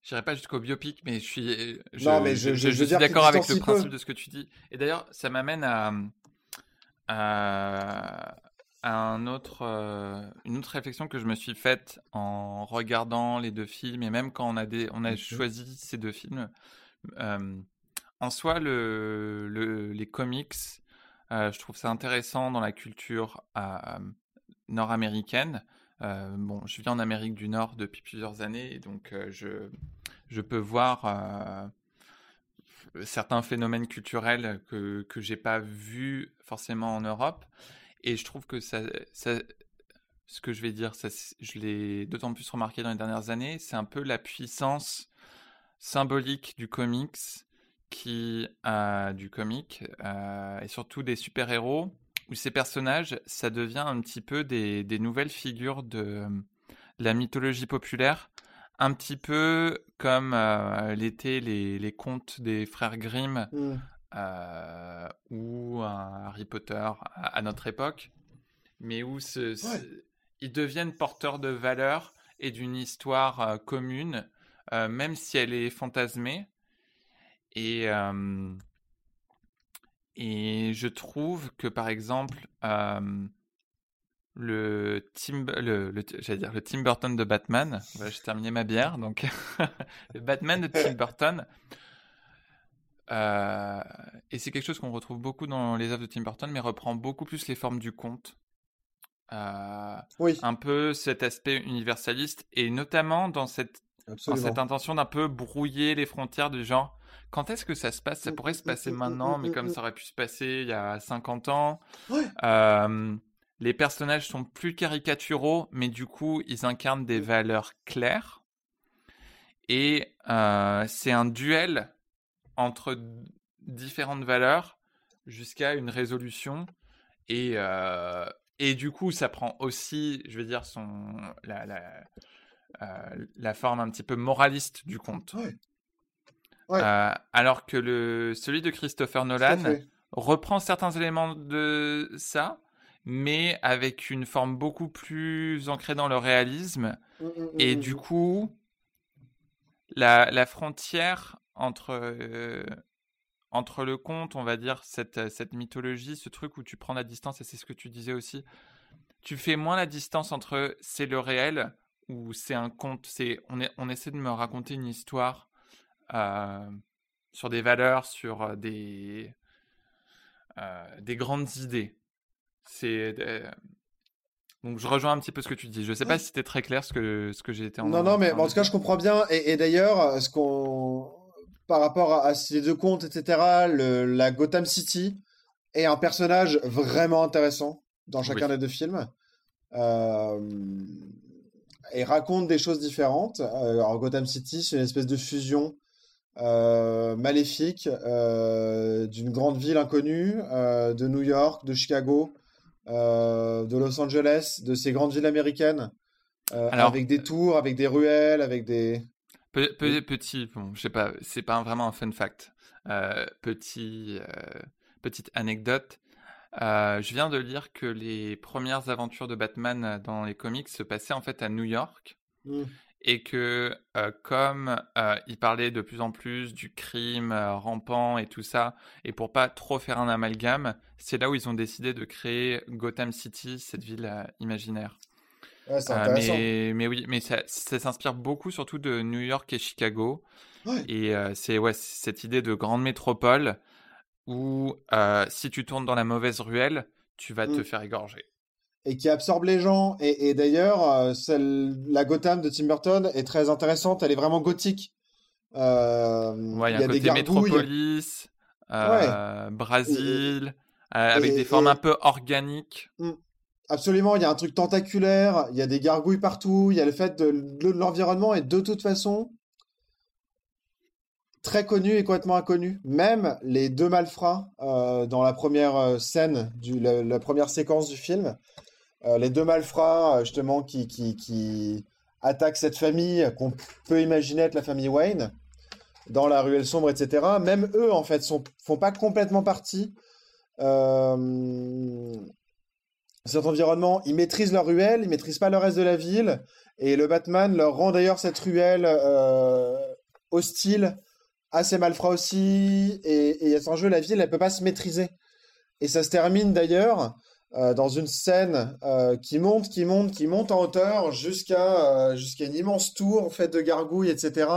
Je n'irai pas jusqu'au biopic, mais je suis, je, suis d'accord avec le principe de ce que tu dis. Et d'ailleurs, ça m'amène à, à, un autre, une autre réflexion que je me suis faite en regardant les deux films et même quand on a, des, on a choisi ces deux films. en soi, le, le, les comics, je trouve ça intéressant dans la culture nord-américaine. bon, je vis en Amérique du Nord depuis plusieurs années, et donc je, je peux voir certains phénomènes culturels que que j'ai pas vus forcément en Europe. Et je trouve que ça, ce que je vais dire, je l'ai d'autant plus remarqué dans les dernières années, c'est un peu la puissance symbolique du comics, qui du comic euh, et surtout des super héros où ces personnages, ça devient un petit peu des, nouvelles figures de, la mythologie populaire, un petit peu comme euh, l'étaient les, les, contes des frères Grimm. Mmh. Euh, ou un Harry Potter à, notre époque, mais où ils deviennent porteurs de valeurs et d'une histoire euh, commune, euh, même si elle est fantasmée. Et, et je trouve que, par exemple, le Tim, le, dire le Tim Burton de Batman. Voilà, j'ai terminé ma bière, donc le Batman de Tim Burton. Euh, et c'est quelque chose qu'on retrouve beaucoup dans les œuvres de Tim Burton, mais reprend beaucoup plus les formes du conte. Euh, oui. Un peu cet aspect universaliste, et notamment dans cette, dans cette intention d'un peu brouiller les frontières du genre. Quand est-ce que ça se passe? Ça pourrait se passer maintenant, mais comme ça aurait pu se passer il y a 50 ans. Euh, les personnages sont plus caricaturaux, mais du coup, ils incarnent des valeurs claires. Et c'est un duel entre différentes valeurs jusqu'à une résolution. Et, euh, et du coup, ça prend aussi, je veux dire, son, la, la, euh, la forme un petit peu moraliste du conte. Euh, alors que le, celui de Christopher Nolan reprend certains éléments de ça, mais avec une forme beaucoup plus ancrée dans le réalisme. Mmh, mmh, et mmh, du coup, la, la frontière entre, euh, entre le conte, on va dire, cette, cette mythologie, ce truc où tu prends la distance, et c'est ce que tu disais aussi, tu fais moins la distance entre c'est le réel ou c'est un conte. C'est, on, est, on essaie de me raconter une histoire euh, sur des valeurs, sur euh, des, des grandes idées. C'est donc je rejoins un petit peu ce que tu dis. Je ne sais pas si c'était très clair ce que, ce que j'ai été en Non, non, mais en tout cas, je comprends bien. Et, et d'ailleurs, ce qu'on par rapport à, ces deux contes, etc., la Gotham City est un personnage vraiment intéressant dans chacun des deux films. Euh, et raconte des choses différentes. Euh, alors Gotham City, c'est une espèce de fusion euh, maléfique d'une grande ville inconnue, de New York, de Chicago, de Los Angeles, de ces grandes villes américaines, avec des tours, avec des ruelles, avec des... Petit, bon, je sais pas, c'est pas vraiment un fun fact. Euh, petit, euh, petite anecdote. Euh, je viens de lire que les premières aventures de Batman dans les comics se passaient en fait à New York. Mmh. Et que comme il parlait de plus en plus du crime rampant et tout ça, et pour pas trop faire un amalgame, c'est là où ils ont décidé de créer Gotham City, cette ville imaginaire. Euh, mais, mais, oui, mais ça, s'inspire beaucoup surtout de New York et Chicago. Et euh, c'est ouais, cette idée de grande métropole où euh, si tu tournes dans la mauvaise ruelle, tu vas te mmh. faire égorger. Et qui absorbe les gens. Et, d'ailleurs, la Gotham de Tim Burton est très intéressante. Elle est vraiment gothique. il y a, un côté métropolis, Brésil, avec des formes un peu organiques. Mmh. Absolument, il y a un truc tentaculaire, il y a des gargouilles partout, il y a le fait de, l'environnement est de toute façon très connu et complètement inconnu. Même les deux malfrats euh, dans la première euh, scène, du, la, première séquence du film, euh, les deux malfrats justement qui, attaquent cette famille qu'on peut imaginer être la famille Wayne dans la ruelle sombre, etc. Même eux en fait sont, font pas complètement partie cet environnement. Ils maîtrisent leur ruelle, ils maîtrisent pas le reste de la ville. Et le Batman leur rend d'ailleurs cette ruelle euh, hostile, assez malfrat aussi. Et, et sans jeu, la ville, elle peut pas se maîtriser. Et ça se termine d'ailleurs euh, dans une scène euh, qui monte, qui monte, qui monte en hauteur jusqu'à jusqu'à une immense tour faite de gargouilles, etc.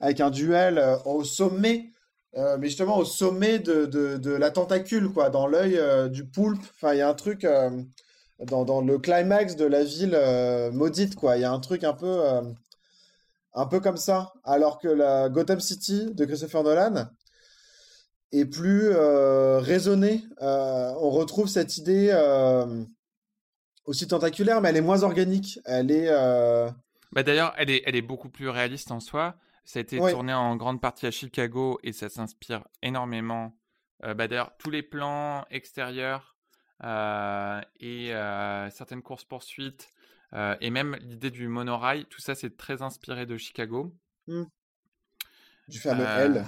Avec un duel au sommet mais justement au sommet de, de, de, la tentacule, quoi, dans l'œil du poulpe. Enfin, il y a un truc dans, dans, le climax de la ville maudite, quoi. Il y a un truc un peu, un peu comme ça. Alors que la Gotham City de Christopher Nolan est plus raisonnée. on retrouve cette idée aussi tentaculaire, mais elle est moins organique. Elle est. Bah D'ailleurs, elle est, elle est beaucoup plus réaliste en soi. Ça a été tourné en grande partie à Chicago et ça s'inspire énormément. Euh, bah, D'ailleurs, tous les plans extérieurs euh, et euh, certaines courses-poursuites et même l'idée du monorail, tout ça, c'est très inspiré de Chicago. Mmh. Du fameux L.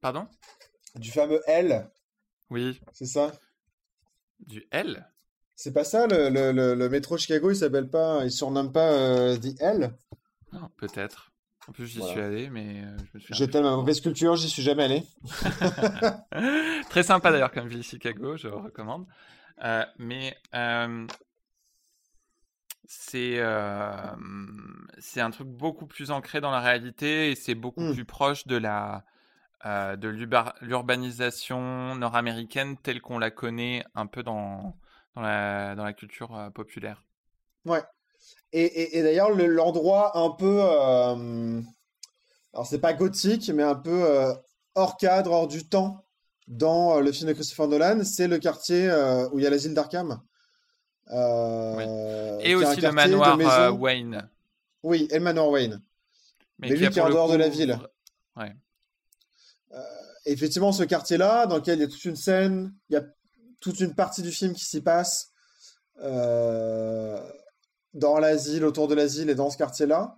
Pardon? Du fameux L. Oui. C'est ça Du L? C'est pas ça, le, le, le, métro Chicago, il s'appelle pas, il surnomme pas The L? Peut-être. En plus, j'y suis allé, mais euh, je me suis. J'ai tellement mauvaise culture, j'y suis jamais allé. Très sympa d'ailleurs comme ville Chicago, je recommande. Euh, mais euh, c'est c'est un truc beaucoup plus ancré dans la réalité et c'est beaucoup hmm. plus proche de la de l'urbanisation nord-américaine telle qu'on la connaît un peu dans dans la dans la culture populaire. Ouais, et, d'ailleurs, l'endroit un peu. Euh, alors, c'est pas gothique, mais un peu euh, hors cadre, hors du temps dans euh, le film de Christopher Nolan, c'est le quartier où il y a l'asile d'Arkham. Et aussi le manoir Wayne. Oui, et le manoir Wayne. Mais, lui qui est en dehors de la ville. Ouais. effectivement, ce quartier-là, dans lequel il y a toute une scène, il y a toute une partie du film qui s'y passe. Euh, dans l'asile, autour de l'asile et dans ce quartier-là,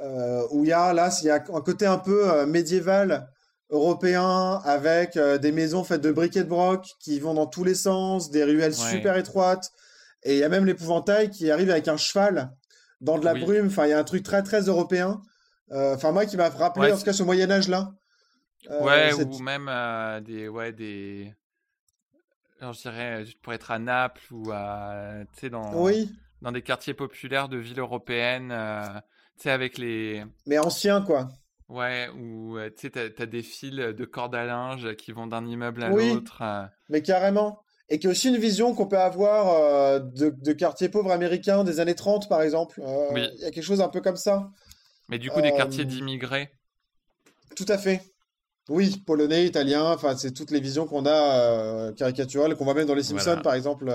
euh, où il y a là, il y a un côté un peu euh, médiéval européen avec euh, des maisons faites de briquets de broc qui vont dans tous les sens, des ruelles super étroites, et il y a même l'épouvantail qui arrive avec un cheval dans de la brume. Enfin, il y a un truc très très européen. Enfin, moi qui m'a rappelé en tout cas ce Moyen Âge là. ouais, ou même des ouais des. Alors, je dirais, pourrais être à Naples ou à, tu sais, dans. Oui dans des quartiers populaires de villes européennes, euh, tu sais, avec les... Mais anciens, quoi. Ouais, où euh, tu sais, t'as, des fils de cordes à linge qui vont d'un immeuble à l'autre. Euh. Mais carrément. Et qui est aussi une vision qu'on peut avoir de, de, quartiers pauvres américains des années 30, par exemple. Il y a quelque chose un peu comme ça. Mais du coup, des quartiers d'immigrés. Tout à fait. Oui, polonais, italien, enfin, c'est toutes les visions qu'on a caricaturales, qu'on voit même dans Les Simpsons, par exemple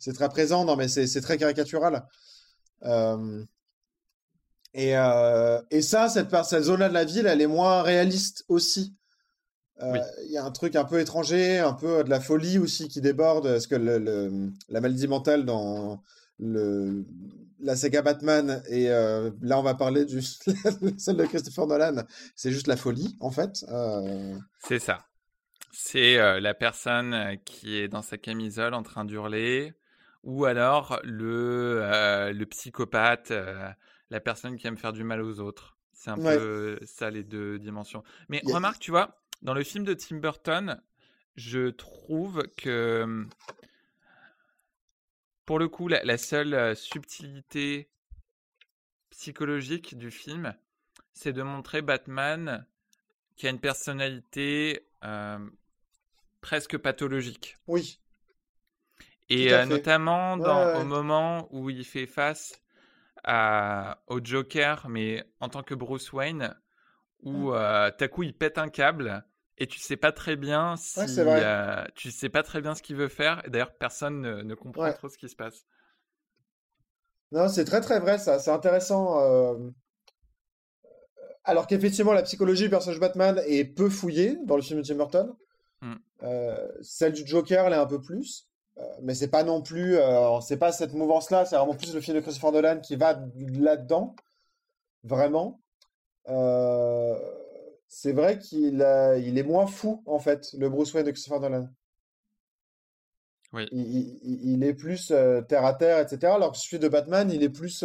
c'est très présent, non, mais c'est très caricatural. Euh, et, euh, et, ça, cette, cette zone-là de la ville, elle est moins réaliste aussi. Euh, il y a un truc un peu étranger, un peu de la folie aussi qui déborde. Parce que le, la maladie mentale dans le, la saga Batman, et là on va parler de celle de Christopher Nolan, c'est juste la folie en fait. C'est ça. C'est la personne qui est dans sa camisole en train d'hurler, ou alors le, euh, le psychopathe, euh, la personne qui aime faire du mal aux autres. C'est un peu ça les deux dimensions. Mais remarque, tu vois, dans le film de Tim Burton, je trouve que hum, pour le coup, la, seule subtilité psychologique du film, c'est de montrer Batman qui a une personnalité presque pathologique. Oui. Et euh, notamment dans, au moment où il fait face à, au Joker, mais en tant que Bruce Wayne, où mmh. euh, à coup il pète un câble et tu sais pas très bien si euh, tu sais pas très bien ce qu'il veut faire. Et d'ailleurs, personne ne, ne comprend trop ce qui se passe. Non, c'est très très vrai ça. C'est intéressant. Alors qu'effectivement, la psychologie du personnage Batman est peu fouillée dans le film de Tim Burton. Mmh. celle du Joker elle est un peu plus. Euh, mais c'est pas non plus, euh, c'est pas cette mouvance-là, c'est vraiment plus le film de Christopher Nolan qui va là-dedans, vraiment. Euh, c'est vrai qu'il il est moins fou en fait, le Bruce Wayne de Christopher Nolan. Oui. Il, est plus terre à terre, etc. Alors que celui de Batman, il est plus.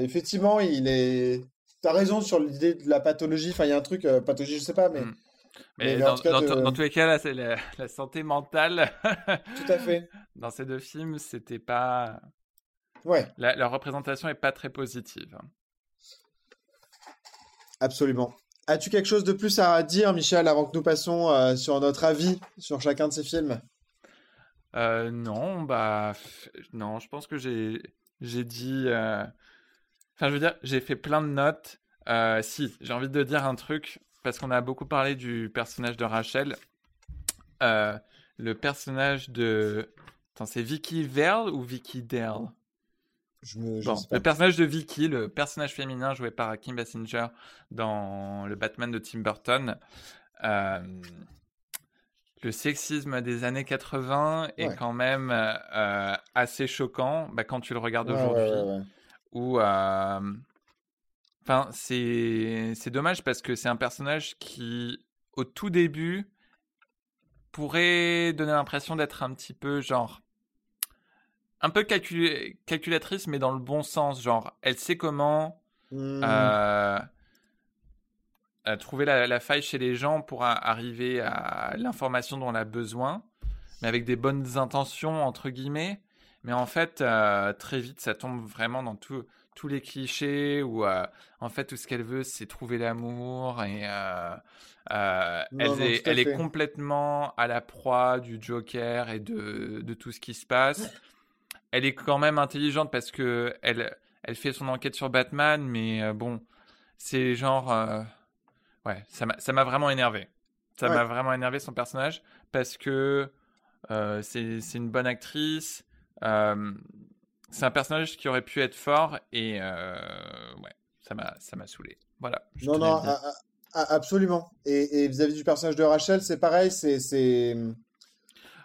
effectivement, il est. T'as raison sur l'idée de la pathologie. Enfin, il y a un truc, pathologie, je sais pas, mais. Hmm. Mais, dans, tous les cas, là, c'est la, santé mentale. Tout à fait. Dans ces deux films, c'était pas. Ouais. La, leur représentation est pas très positive. Absolument. As-tu quelque chose de plus à dire, Michel, avant que nous passions euh, sur notre avis sur chacun de ces films? Euh, Non, bah non, je pense que j'ai j'ai dit. Euh, enfin, je veux dire, j'ai fait plein de notes. si, j'ai envie de dire un truc parce qu'on a beaucoup parlé du personnage de Rachel. le personnage de. Attends, c'est Vicky Verl ou Vicky Derl le personnage de Vicky, le personnage féminin joué par Kim Basinger dans le Batman de Tim Burton, euh, le sexisme des années 80 est quand même euh, assez choquant bah, quand tu le regardes aujourd'hui. Ou, euh, enfin, c'est dommage parce que c'est un personnage qui, au tout début, pourrait donner l'impression d'être un petit peu genre un peu calculatrice, mais dans le bon sens. Genre, elle sait comment mmh. euh, euh, trouver la, faille chez les gens pour arriver à l'information dont on a besoin, mais avec des bonnes intentions, entre guillemets. Mais en fait, euh, très vite, ça tombe vraiment dans tous les clichés où, en fait, tout ce qu'elle veut, c'est trouver l'amour et. elle, est, elle est, complètement à la proie du Joker et de, de tout ce qui se passe elle est quand même intelligente parce que elle, elle fait son enquête sur Batman, mais euh, bon, c'est genre. Euh, ouais, ça m'a vraiment énervé. Ça m'a vraiment énervé son personnage parce que euh, c'est une bonne actrice. C'est un personnage qui aurait pu être fort et ouais, ça m'a saoulé. Voilà. Non, non, absolument. Et vis-à-vis du personnage de Rachel, c'est pareil, c'est.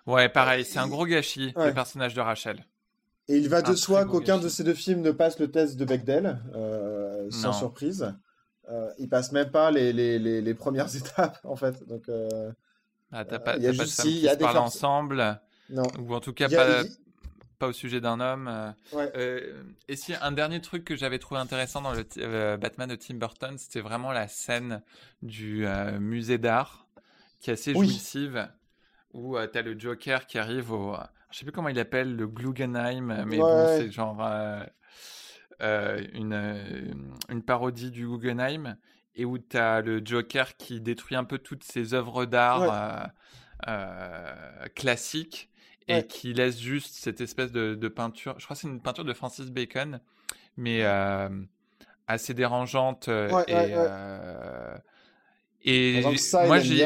Ouais, pareil, c'est un gros gâchis, le personnage de Rachel. Et il va de soi qu'aucun de ces deux films ne passe le test de Bechdel, euh, sans surprise. Euh, il passe même pas les, les, les, premières étapes, en fait. Donc, euh, ah, t'as pas, y a pas juste, de femmes qui parlent ensemble, non. ou en tout cas pas, pas au sujet d'un homme. Euh, et si un dernier truc que j'avais trouvé intéressant dans le Batman de Tim Burton, c'était vraiment la scène du musée d'art, qui est assez jouissive, où tu as le Joker qui arrive au je sais plus comment il appelle le Guggenheim, mais bon, c'est genre euh, euh, une, euh, une parodie du Guggenheim et où tu as le Joker qui détruit un peu toutes ses œuvres d'art classiques et qui laisse juste cette espèce de, de peinture. Je crois que c'est une peinture de Francis Bacon, mais assez dérangeante et et moi j'ai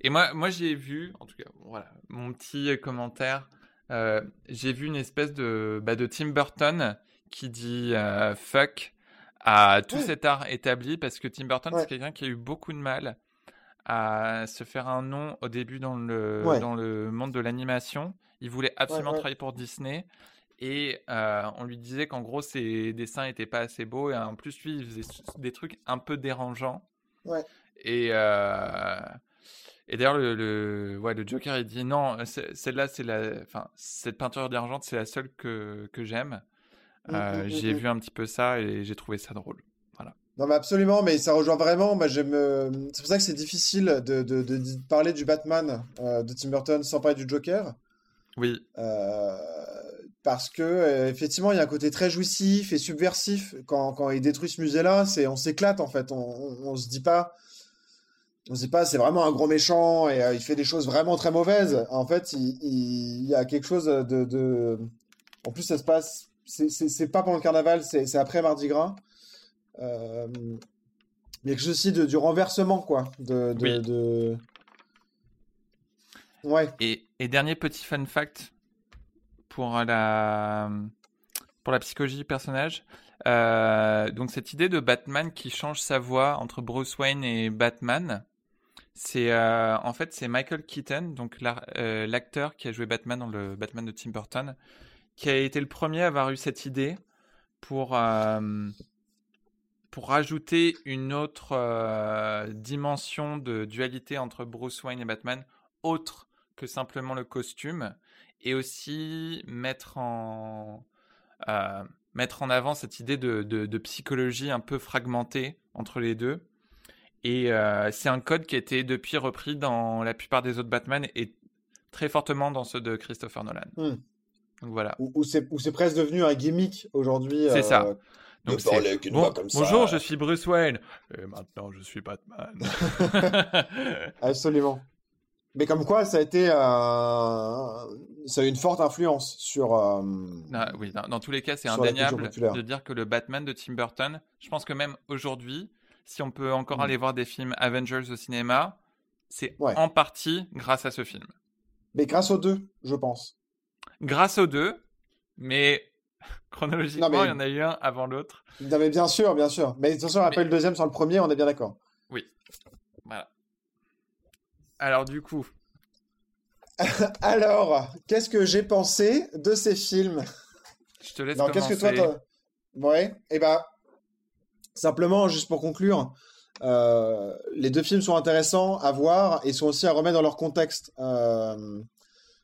et... moi moi j'ai vu en tout cas voilà mon petit commentaire euh, j'ai vu une espèce de bah, de Tim Burton qui dit euh, fuck à tout cet art établi parce que Tim Burton c'est quelqu'un qui a eu beaucoup de mal à se faire un nom au début dans le dans le monde de l'animation il voulait absolument travailler pour Disney et euh, on lui disait qu'en gros ses dessins étaient pas assez beaux et en plus lui il faisait des trucs un peu dérangeants. Et, euh, et d'ailleurs, le, le, le Joker, il dit non, celle-là, c'est la, enfin, cette peinture d'argent, c'est la seule que, que j'aime. Mmh, euh, mmh, j'ai mmh, vu un petit peu ça et j'ai trouvé ça drôle. Non, mais absolument, mais ça rejoint vraiment. Euh, c'est pour ça que c'est difficile de, de, de, parler du Batman de Tim Burton sans parler du Joker. Oui. parce que effectivement, il y a un côté très jouissif et subversif quand, quand il détruit ce musée-là. On s'éclate en fait. On, on, on se dit pas on sait pas, c'est vraiment un gros méchant et euh, il fait des choses vraiment très mauvaises. En fait, il, y a quelque chose de, En plus, ça se passe. C'est pas pendant le carnaval, c'est après Mardi Gras. Euh... Il y a quelque chose aussi de, du renversement, quoi. De, de, Ouais. Et, dernier petit fun fact pour la, pour la psychologie du personnage. Euh, donc cette idée de Batman qui change sa voix entre Bruce Wayne et Batman, c'est euh, en fait c'est Michael Keaton, donc euh, l'acteur qui a joué Batman dans le Batman de Tim Burton, qui a été le premier à avoir eu cette idée pour pour rajouter une autre dimension de dualité entre Bruce Wayne et Batman, autre que simplement le costume. et aussi mettre en, mettre en avant cette idée de, de, psychologie un peu fragmentée entre les deux. Et c'est un code qui a été depuis repris dans la plupart des autres Batman et très fortement dans ceux de Christopher Nolan. Hmm. Donc voilà. Ou, c'est presque devenu un gimmick aujourd'hui. C'est ça. Donc bonjour, je suis Bruce Wayne. Et maintenant, je suis Batman. Absolument. Mais comme quoi, ça a été, euh, ça a eu une forte influence sur. Euh, ah, oui, dans, tous les cas, c'est indéniable de dire que le Batman de Tim Burton. Je pense que même aujourd'hui, si on peut encore mm. aller voir des films Avengers au cinéma, c'est en partie grâce à ce film. Mais grâce aux deux, je pense. Grâce aux deux, mais chronologiquement, il y en a eu un avant l'autre. Non, mais bien sûr, bien sûr. Mais attention, après le deuxième sur le premier, on est bien d'accord. Oui. Voilà. Alors du coup. Alors, qu'est-ce que j'ai pensé de ces films? Je te laisse non, qu'est-ce que toi, ouais, et eh ben, simplement, juste pour conclure, euh, les deux films sont intéressants à voir et sont aussi à remettre dans leur contexte euh,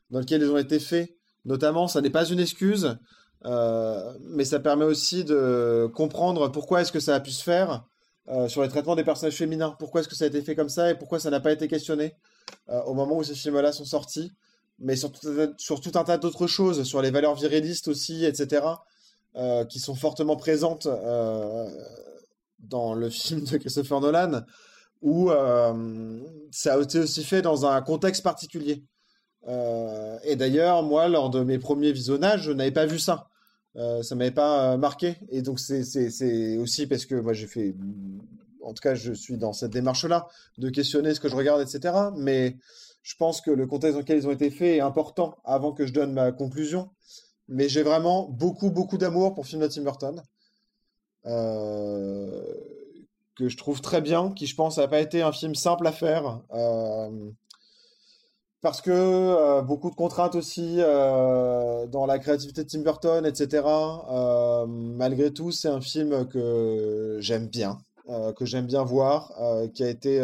dans lequel ils ont été faits. Notamment, ça n'est pas une excuse, mais ça permet aussi de comprendre pourquoi est-ce que ça a pu se faire euh, sur les traitements des personnages féminins. Pourquoi est-ce que ça a été fait comme ça et pourquoi ça n'a pas été questionné euh, au moment où ces films-là sont sortis. Mais sur tout, un tas d'autres choses, sur les valeurs virilistes aussi, etc., euh, qui sont fortement présentes dans le film de Christopher Nolan, où ça a été aussi fait dans un contexte particulier. Et d'ailleurs, moi, lors de mes premiers visionnages, je n'avais pas vu ça. Euh, ça m'avait pas euh, marqué. Et donc, c'est aussi parce que moi, j'ai fait. En tout cas, je suis dans cette démarche-là, de questionner ce que je regarde, etc. Mais je pense que le contexte dans lequel ils ont été faits est important avant que je donne ma conclusion. Mais j'ai vraiment beaucoup, beaucoup d'amour pour le film de Tim Burton. Euh, que je trouve très bien, qui je pense n'a pas été un film simple à faire parce que euh, beaucoup de contraintes aussi euh, dans la créativité de Tim Burton, etc. Euh, malgré tout, c'est un film que j'aime bien, que j'aime bien voir, qui a été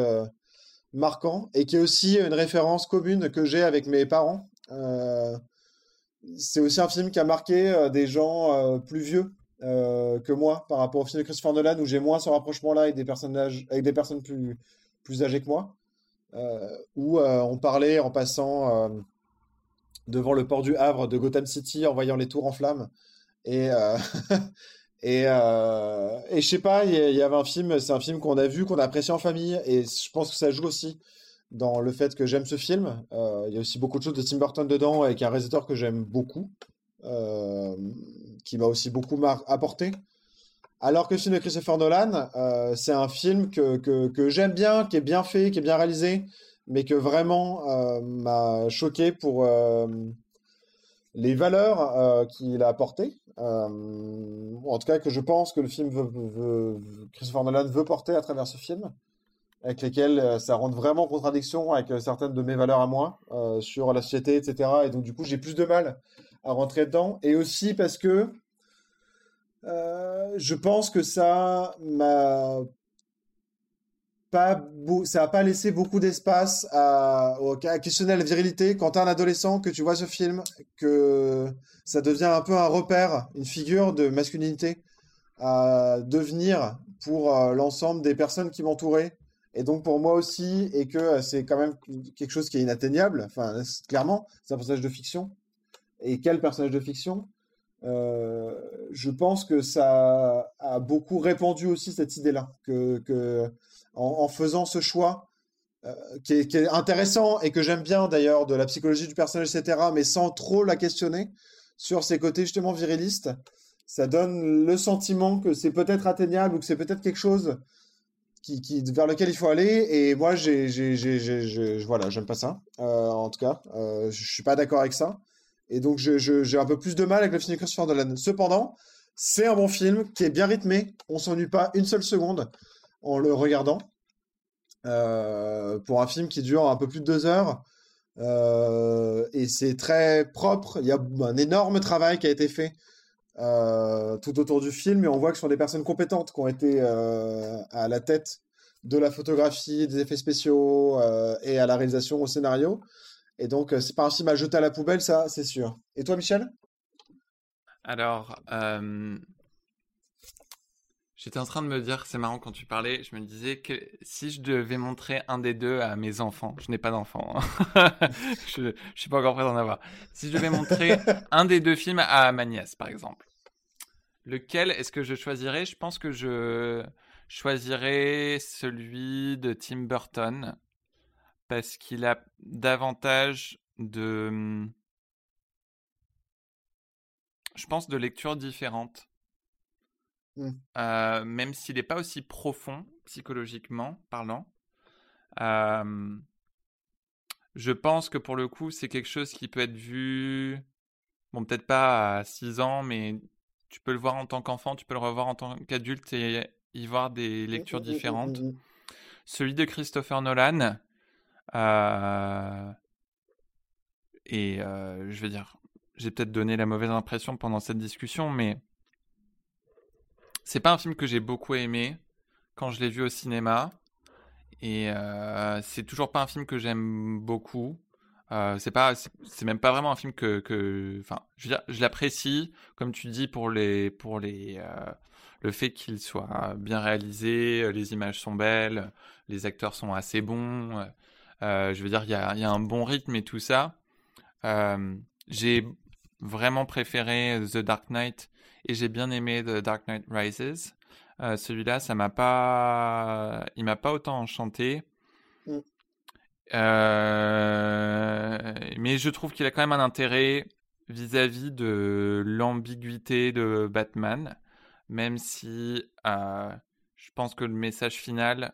marquant et qui est aussi une référence commune que j'ai avec mes parents. c'est aussi un film qui a marqué des gens plus vieux que moi par rapport au film de Christopher Nolan où j'ai moins ce rapprochement-là avec des personnages, avec des personnes plus, plus âgées que moi. Euh, où euh, on parlait en passant euh, devant le port du Havre de Gotham City en voyant les tours en flammes. Et, et, et je sais pas, il y, avait un film, c'est un film qu'on a vu, qu'on a apprécié en famille, et je pense que ça joue aussi dans le fait que j'aime ce film. Il y a aussi beaucoup de choses de Tim Burton dedans, avec un réalisateur que j'aime beaucoup, qui m'a aussi beaucoup apporté. Alors que le film de Christopher Nolan, euh, c'est un film que, que, j'aime bien, qui est bien fait, qui est bien réalisé, mais que vraiment euh, m'a choqué pour euh, les valeurs qu'il a apportées. en tout cas, que je pense que le film Christopher Nolan veut porter à travers ce film, avec lesquels ça rentre vraiment en contradiction avec certaines de mes valeurs à moi sur la société, etc. Et donc, du coup, j'ai plus de mal à rentrer dedans. Et aussi parce que euh, je pense que ça m'a pas ça n'a pas laissé beaucoup d'espace à, questionner la virilité. Quand tu un adolescent que tu vois ce film que ça devient un peu un repère une figure de masculinité à devenir pour euh, l'ensemble des personnes qui m'entouraient. Et donc pour moi aussi et que c'est quand même quelque chose qui est inatteignable enfin clairement c'est un personnage de fiction. Et quel personnage de fiction? Euh, je pense que ça a beaucoup répandu aussi cette idée-là, que, en, faisant ce choix, euh, qui, est, intéressant et que j'aime bien d'ailleurs de la psychologie du personnage, etc., mais sans trop la questionner sur ses côtés justement virilistes, ça donne le sentiment que c'est peut-être atteignable ou que c'est peut-être quelque chose vers lequel il faut aller. Et moi, j'ai, voilà, j'aime pas ça. Euh, en tout cas, je suis pas d'accord avec ça. Et donc, j'ai un peu plus de mal avec le film de Christopher Nolan. Cependant, c'est un bon film qui est bien rythmé. On s'ennuie pas une seule seconde en le regardant. Euh, pour un film qui dure un peu plus de deux heures. Euh, et c'est très propre. Il y a un énorme travail qui a été fait euh, tout autour du film. Et on voit que ce sont des personnes compétentes qui ont été à la tête de la photographie, des effets spéciaux et à la réalisation, au scénario. Et donc, c'est pas un film à jeter à la poubelle, ça, c'est sûr. Et toi, Michel? Alors, J'étais en train de me dire, c'est marrant quand tu parlais, je me disais que si je devais montrer un des deux à mes enfants, je n'ai pas d'enfants, hein. je ne suis pas encore prêt d'en avoir. Si je devais montrer un des deux films à ma nièce, par exemple, lequel est-ce que je choisirais? Je pense que je choisirais celui de Tim Burton parce qu'il a davantage de, je pense, de lectures différentes. Mmh. Euh, même s'il n'est pas aussi profond psychologiquement parlant. je pense que pour le coup, c'est quelque chose qui peut être vu, bon, peut-être pas à 6 ans, mais tu peux le voir en tant qu'enfant, tu peux le revoir en tant qu'adulte et y voir des mmh, lectures mmh, différentes. Celui de Christopher Nolan, et euh, je vais dire, j'ai peut-être donné la mauvaise impression pendant cette discussion, mais c'est pas un film que j'ai beaucoup aimé quand je l'ai vu au cinéma. Et euh, c'est toujours pas un film que j'aime beaucoup. Euh, c'est même pas vraiment un film que, enfin, je veux dire, je l'apprécie, comme tu dis, pour les, pour les, euh, le fait qu'il soit bien réalisé, les images sont belles, les acteurs sont assez bons. Je veux dire, il y a, y a, un bon rythme et tout ça. j'ai vraiment préféré The Dark Knight et j'ai bien aimé The Dark Knight Rises. Euh, celui-là, ça m'a pas, il m'a pas autant enchanté. Mm. Euh, mais je trouve qu'il a quand même un intérêt vis-à-vis de l'ambiguïté de Batman, même si euh, je pense que le message final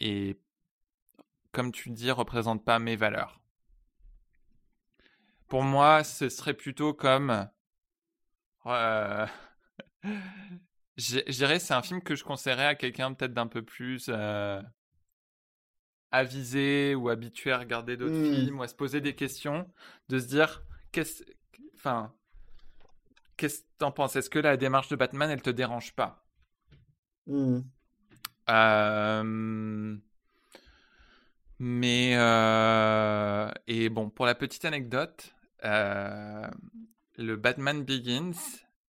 est, comme tu dis, représente pas mes valeurs. Pour moi, ce serait plutôt comme euh... je, dirais c'est un film que je conseillerais à quelqu'un peut-être d'un peu plus euh, avisé ou habitué à regarder d'autres mmh. films ou à se poser des questions, de se dire qu'est-ce, enfin, qu'est-ce que t'en penses? Est-ce que la démarche de Batman elle te dérange pas? Mmh. euh, Mais euh, et bon pour la petite anecdote. Euh, le Batman Begins.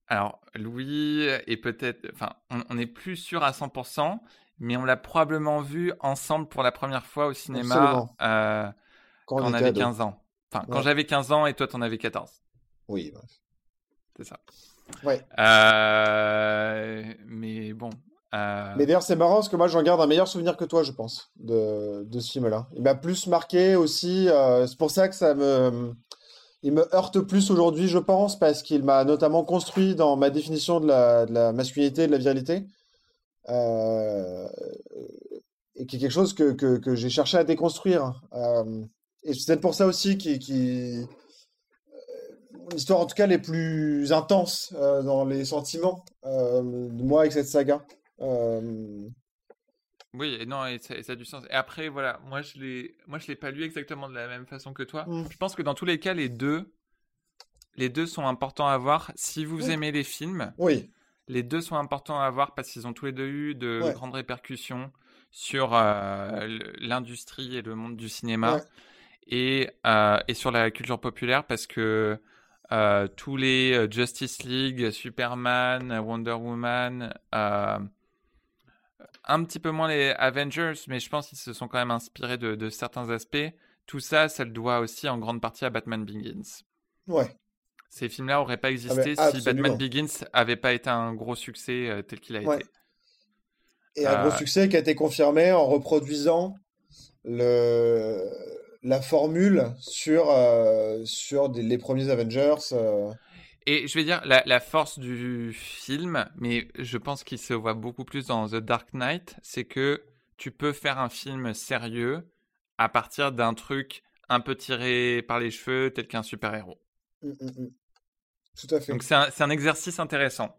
Alors, Louis est peut-être. Enfin, on n'est plus sûr à 100%, mais on l'a probablement vu ensemble pour la première fois au cinéma euh, quand, on, avait 15 ans. Enfin, quand j'avais 15 ans et toi, tu en avais 14. Oui, bref. C'est ça. Ouais. Mais bon. Euh... Mais d'ailleurs, c'est marrant parce que moi, j'en garde un meilleur souvenir que toi, je pense, de, de ce film-là. Il m'a plus marqué aussi. Euh, c'est pour ça que ça me il me heurte plus aujourd'hui, je pense, parce qu'il m'a notamment construit dans ma définition de la, masculinité et de la virilité. Euh, et qui est quelque chose que, j'ai cherché à déconstruire. Et c'est peut-être pour ça aussi qui, qui l'histoire en tout cas les plus intenses dans les sentiments de moi avec cette saga. Oui, et non, et ça, a du sens. Et après, voilà, moi je l'ai, moi je l'ai pas lu exactement de la même façon que toi. Mm. Je pense que dans tous les cas, les deux, les deux sont importants à voir. Si vous aimez les films, oui. les deux sont importants à voir parce qu'ils ont tous les deux eu de grandes répercussions sur euh, l'industrie et le monde du cinéma et, euh, et sur la culture populaire parce que euh, tous les Justice League, Superman, Wonder Woman un petit peu moins les Avengers, mais je pense qu'ils se sont quand même inspirés de, certains aspects. Tout ça, ça le doit aussi en grande partie à Batman Begins. Ouais. Ces films-là n'auraient pas existé ah, si Batman Begins n'avait pas été un gros succès euh, tel qu'il a été. Et un gros euh, succès qui a été confirmé en reproduisant le... la formule sur, euh, sur les premiers Avengers. Et je vais dire, la, force du film, mais je pense qu'il se voit beaucoup plus dans The Dark Knight, c'est que tu peux faire un film sérieux à partir d'un truc un peu tiré par les cheveux, tel qu'un super-héros. Mmh, mmh, mmh. Tout à fait. Donc c'est un, un, exercice intéressant.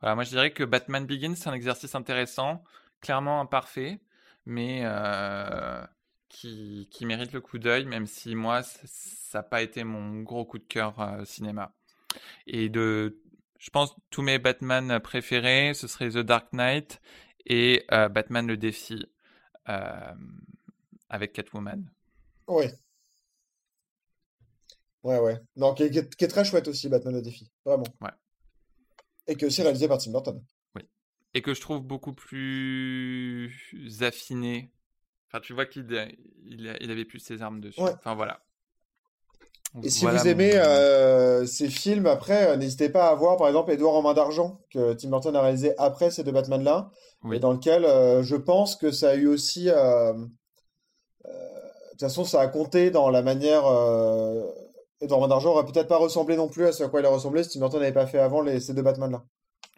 Voilà, moi je dirais que Batman Begins, c'est un exercice intéressant, clairement imparfait, mais euh, qui, qui, mérite le coup d'œil, même si moi, ça n'a pas été mon gros coup de cœur euh, cinéma. Et de, je pense, tous mes Batman préférés, ce serait The Dark Knight et Batman le défi avec Catwoman. Oui. Ouais, ouais. Non, qui est, très chouette aussi, Batman le défi. Vraiment. Ouais. Et qui est aussi réalisé par Tim Burton. Oui. Et que je trouve beaucoup plus affiné. Enfin, tu vois qu'il il, avait plus ses armes dessus. Enfin, voilà. Et si vous aimez euh, ces films, après, euh, n'hésitez pas à voir, par exemple, Edouard en main d'argent, que Tim Burton a réalisé après ces deux Batman-là, et dans lequel euh, je pense que ça a eu aussi... de toute façon, ça a compté dans la manière... Edouard en main d'argent aurait peut-être pas ressemblé non plus à ce à quoi il a ressemblé si Tim Burton n'avait pas fait avant les, ces deux Batman-là.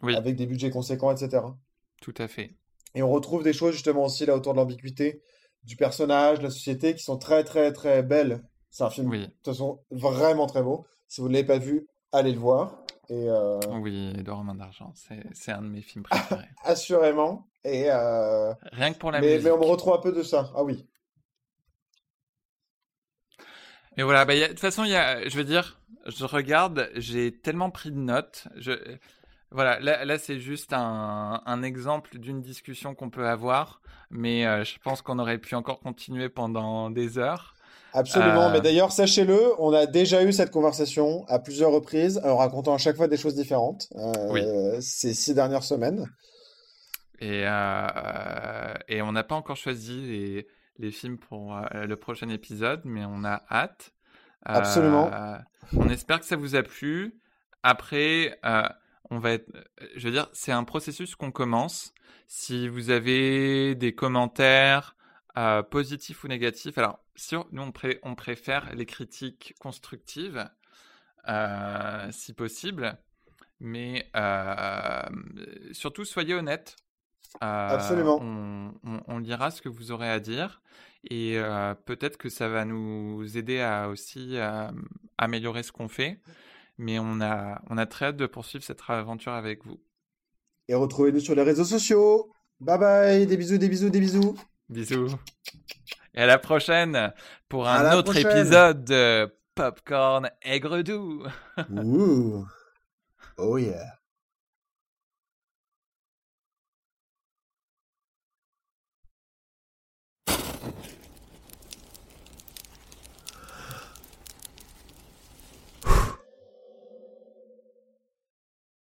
Oui. Avec des budgets conséquents, etc. Tout à fait. Et on retrouve des choses justement aussi là autour de l'ambiguïté du personnage, de la société, qui sont très très très belles c'est un film, de toute façon, vraiment très beau. Si vous ne l'avez pas vu, allez le voir. Et euh... Oui, Edouard Main d'Argent, c'est un de mes films préférés. Assurément. Et euh... Rien que pour la mais, musique. Mais on me retrouve un peu de ça. Ah oui. Mais voilà, bah, de toute façon, y a, je veux dire, je regarde, j'ai tellement pris de notes. Je, voilà, là, là c'est juste un, un exemple d'une discussion qu'on peut avoir, mais euh, je pense qu'on aurait pu encore continuer pendant des heures. Absolument, mais euh. d'ailleurs, sachez-le, on a déjà eu cette conversation à plusieurs reprises, en racontant à chaque fois des choses différentes euh, ces six dernières semaines. Et, euh, et on n'a pas encore choisi les, les films pour le prochain épisode, mais on a hâte. Absolument. on espère que ça vous a plu. Après, on va être, je veux dire, c'est un processus qu'on commence. Si vous avez des commentaires, euh, positif ou négatif? Alors, nous, on, préfère les critiques constructives, euh, si possible, mais euh, surtout, soyez honnêtes. Absolument. On, lira ce que vous aurez à dire et peut-être que ça va nous aider à aussi améliorer ce qu'on fait. Mais on a, on a très hâte de poursuivre cette aventure avec vous. Et retrouvez-nous sur les réseaux sociaux. Bye bye, des bisous, des bisous, des bisous. Bisous. Et à la prochaine pour un autre épisode de Popcorn Aigre Doux. Ouh. Oh yeah.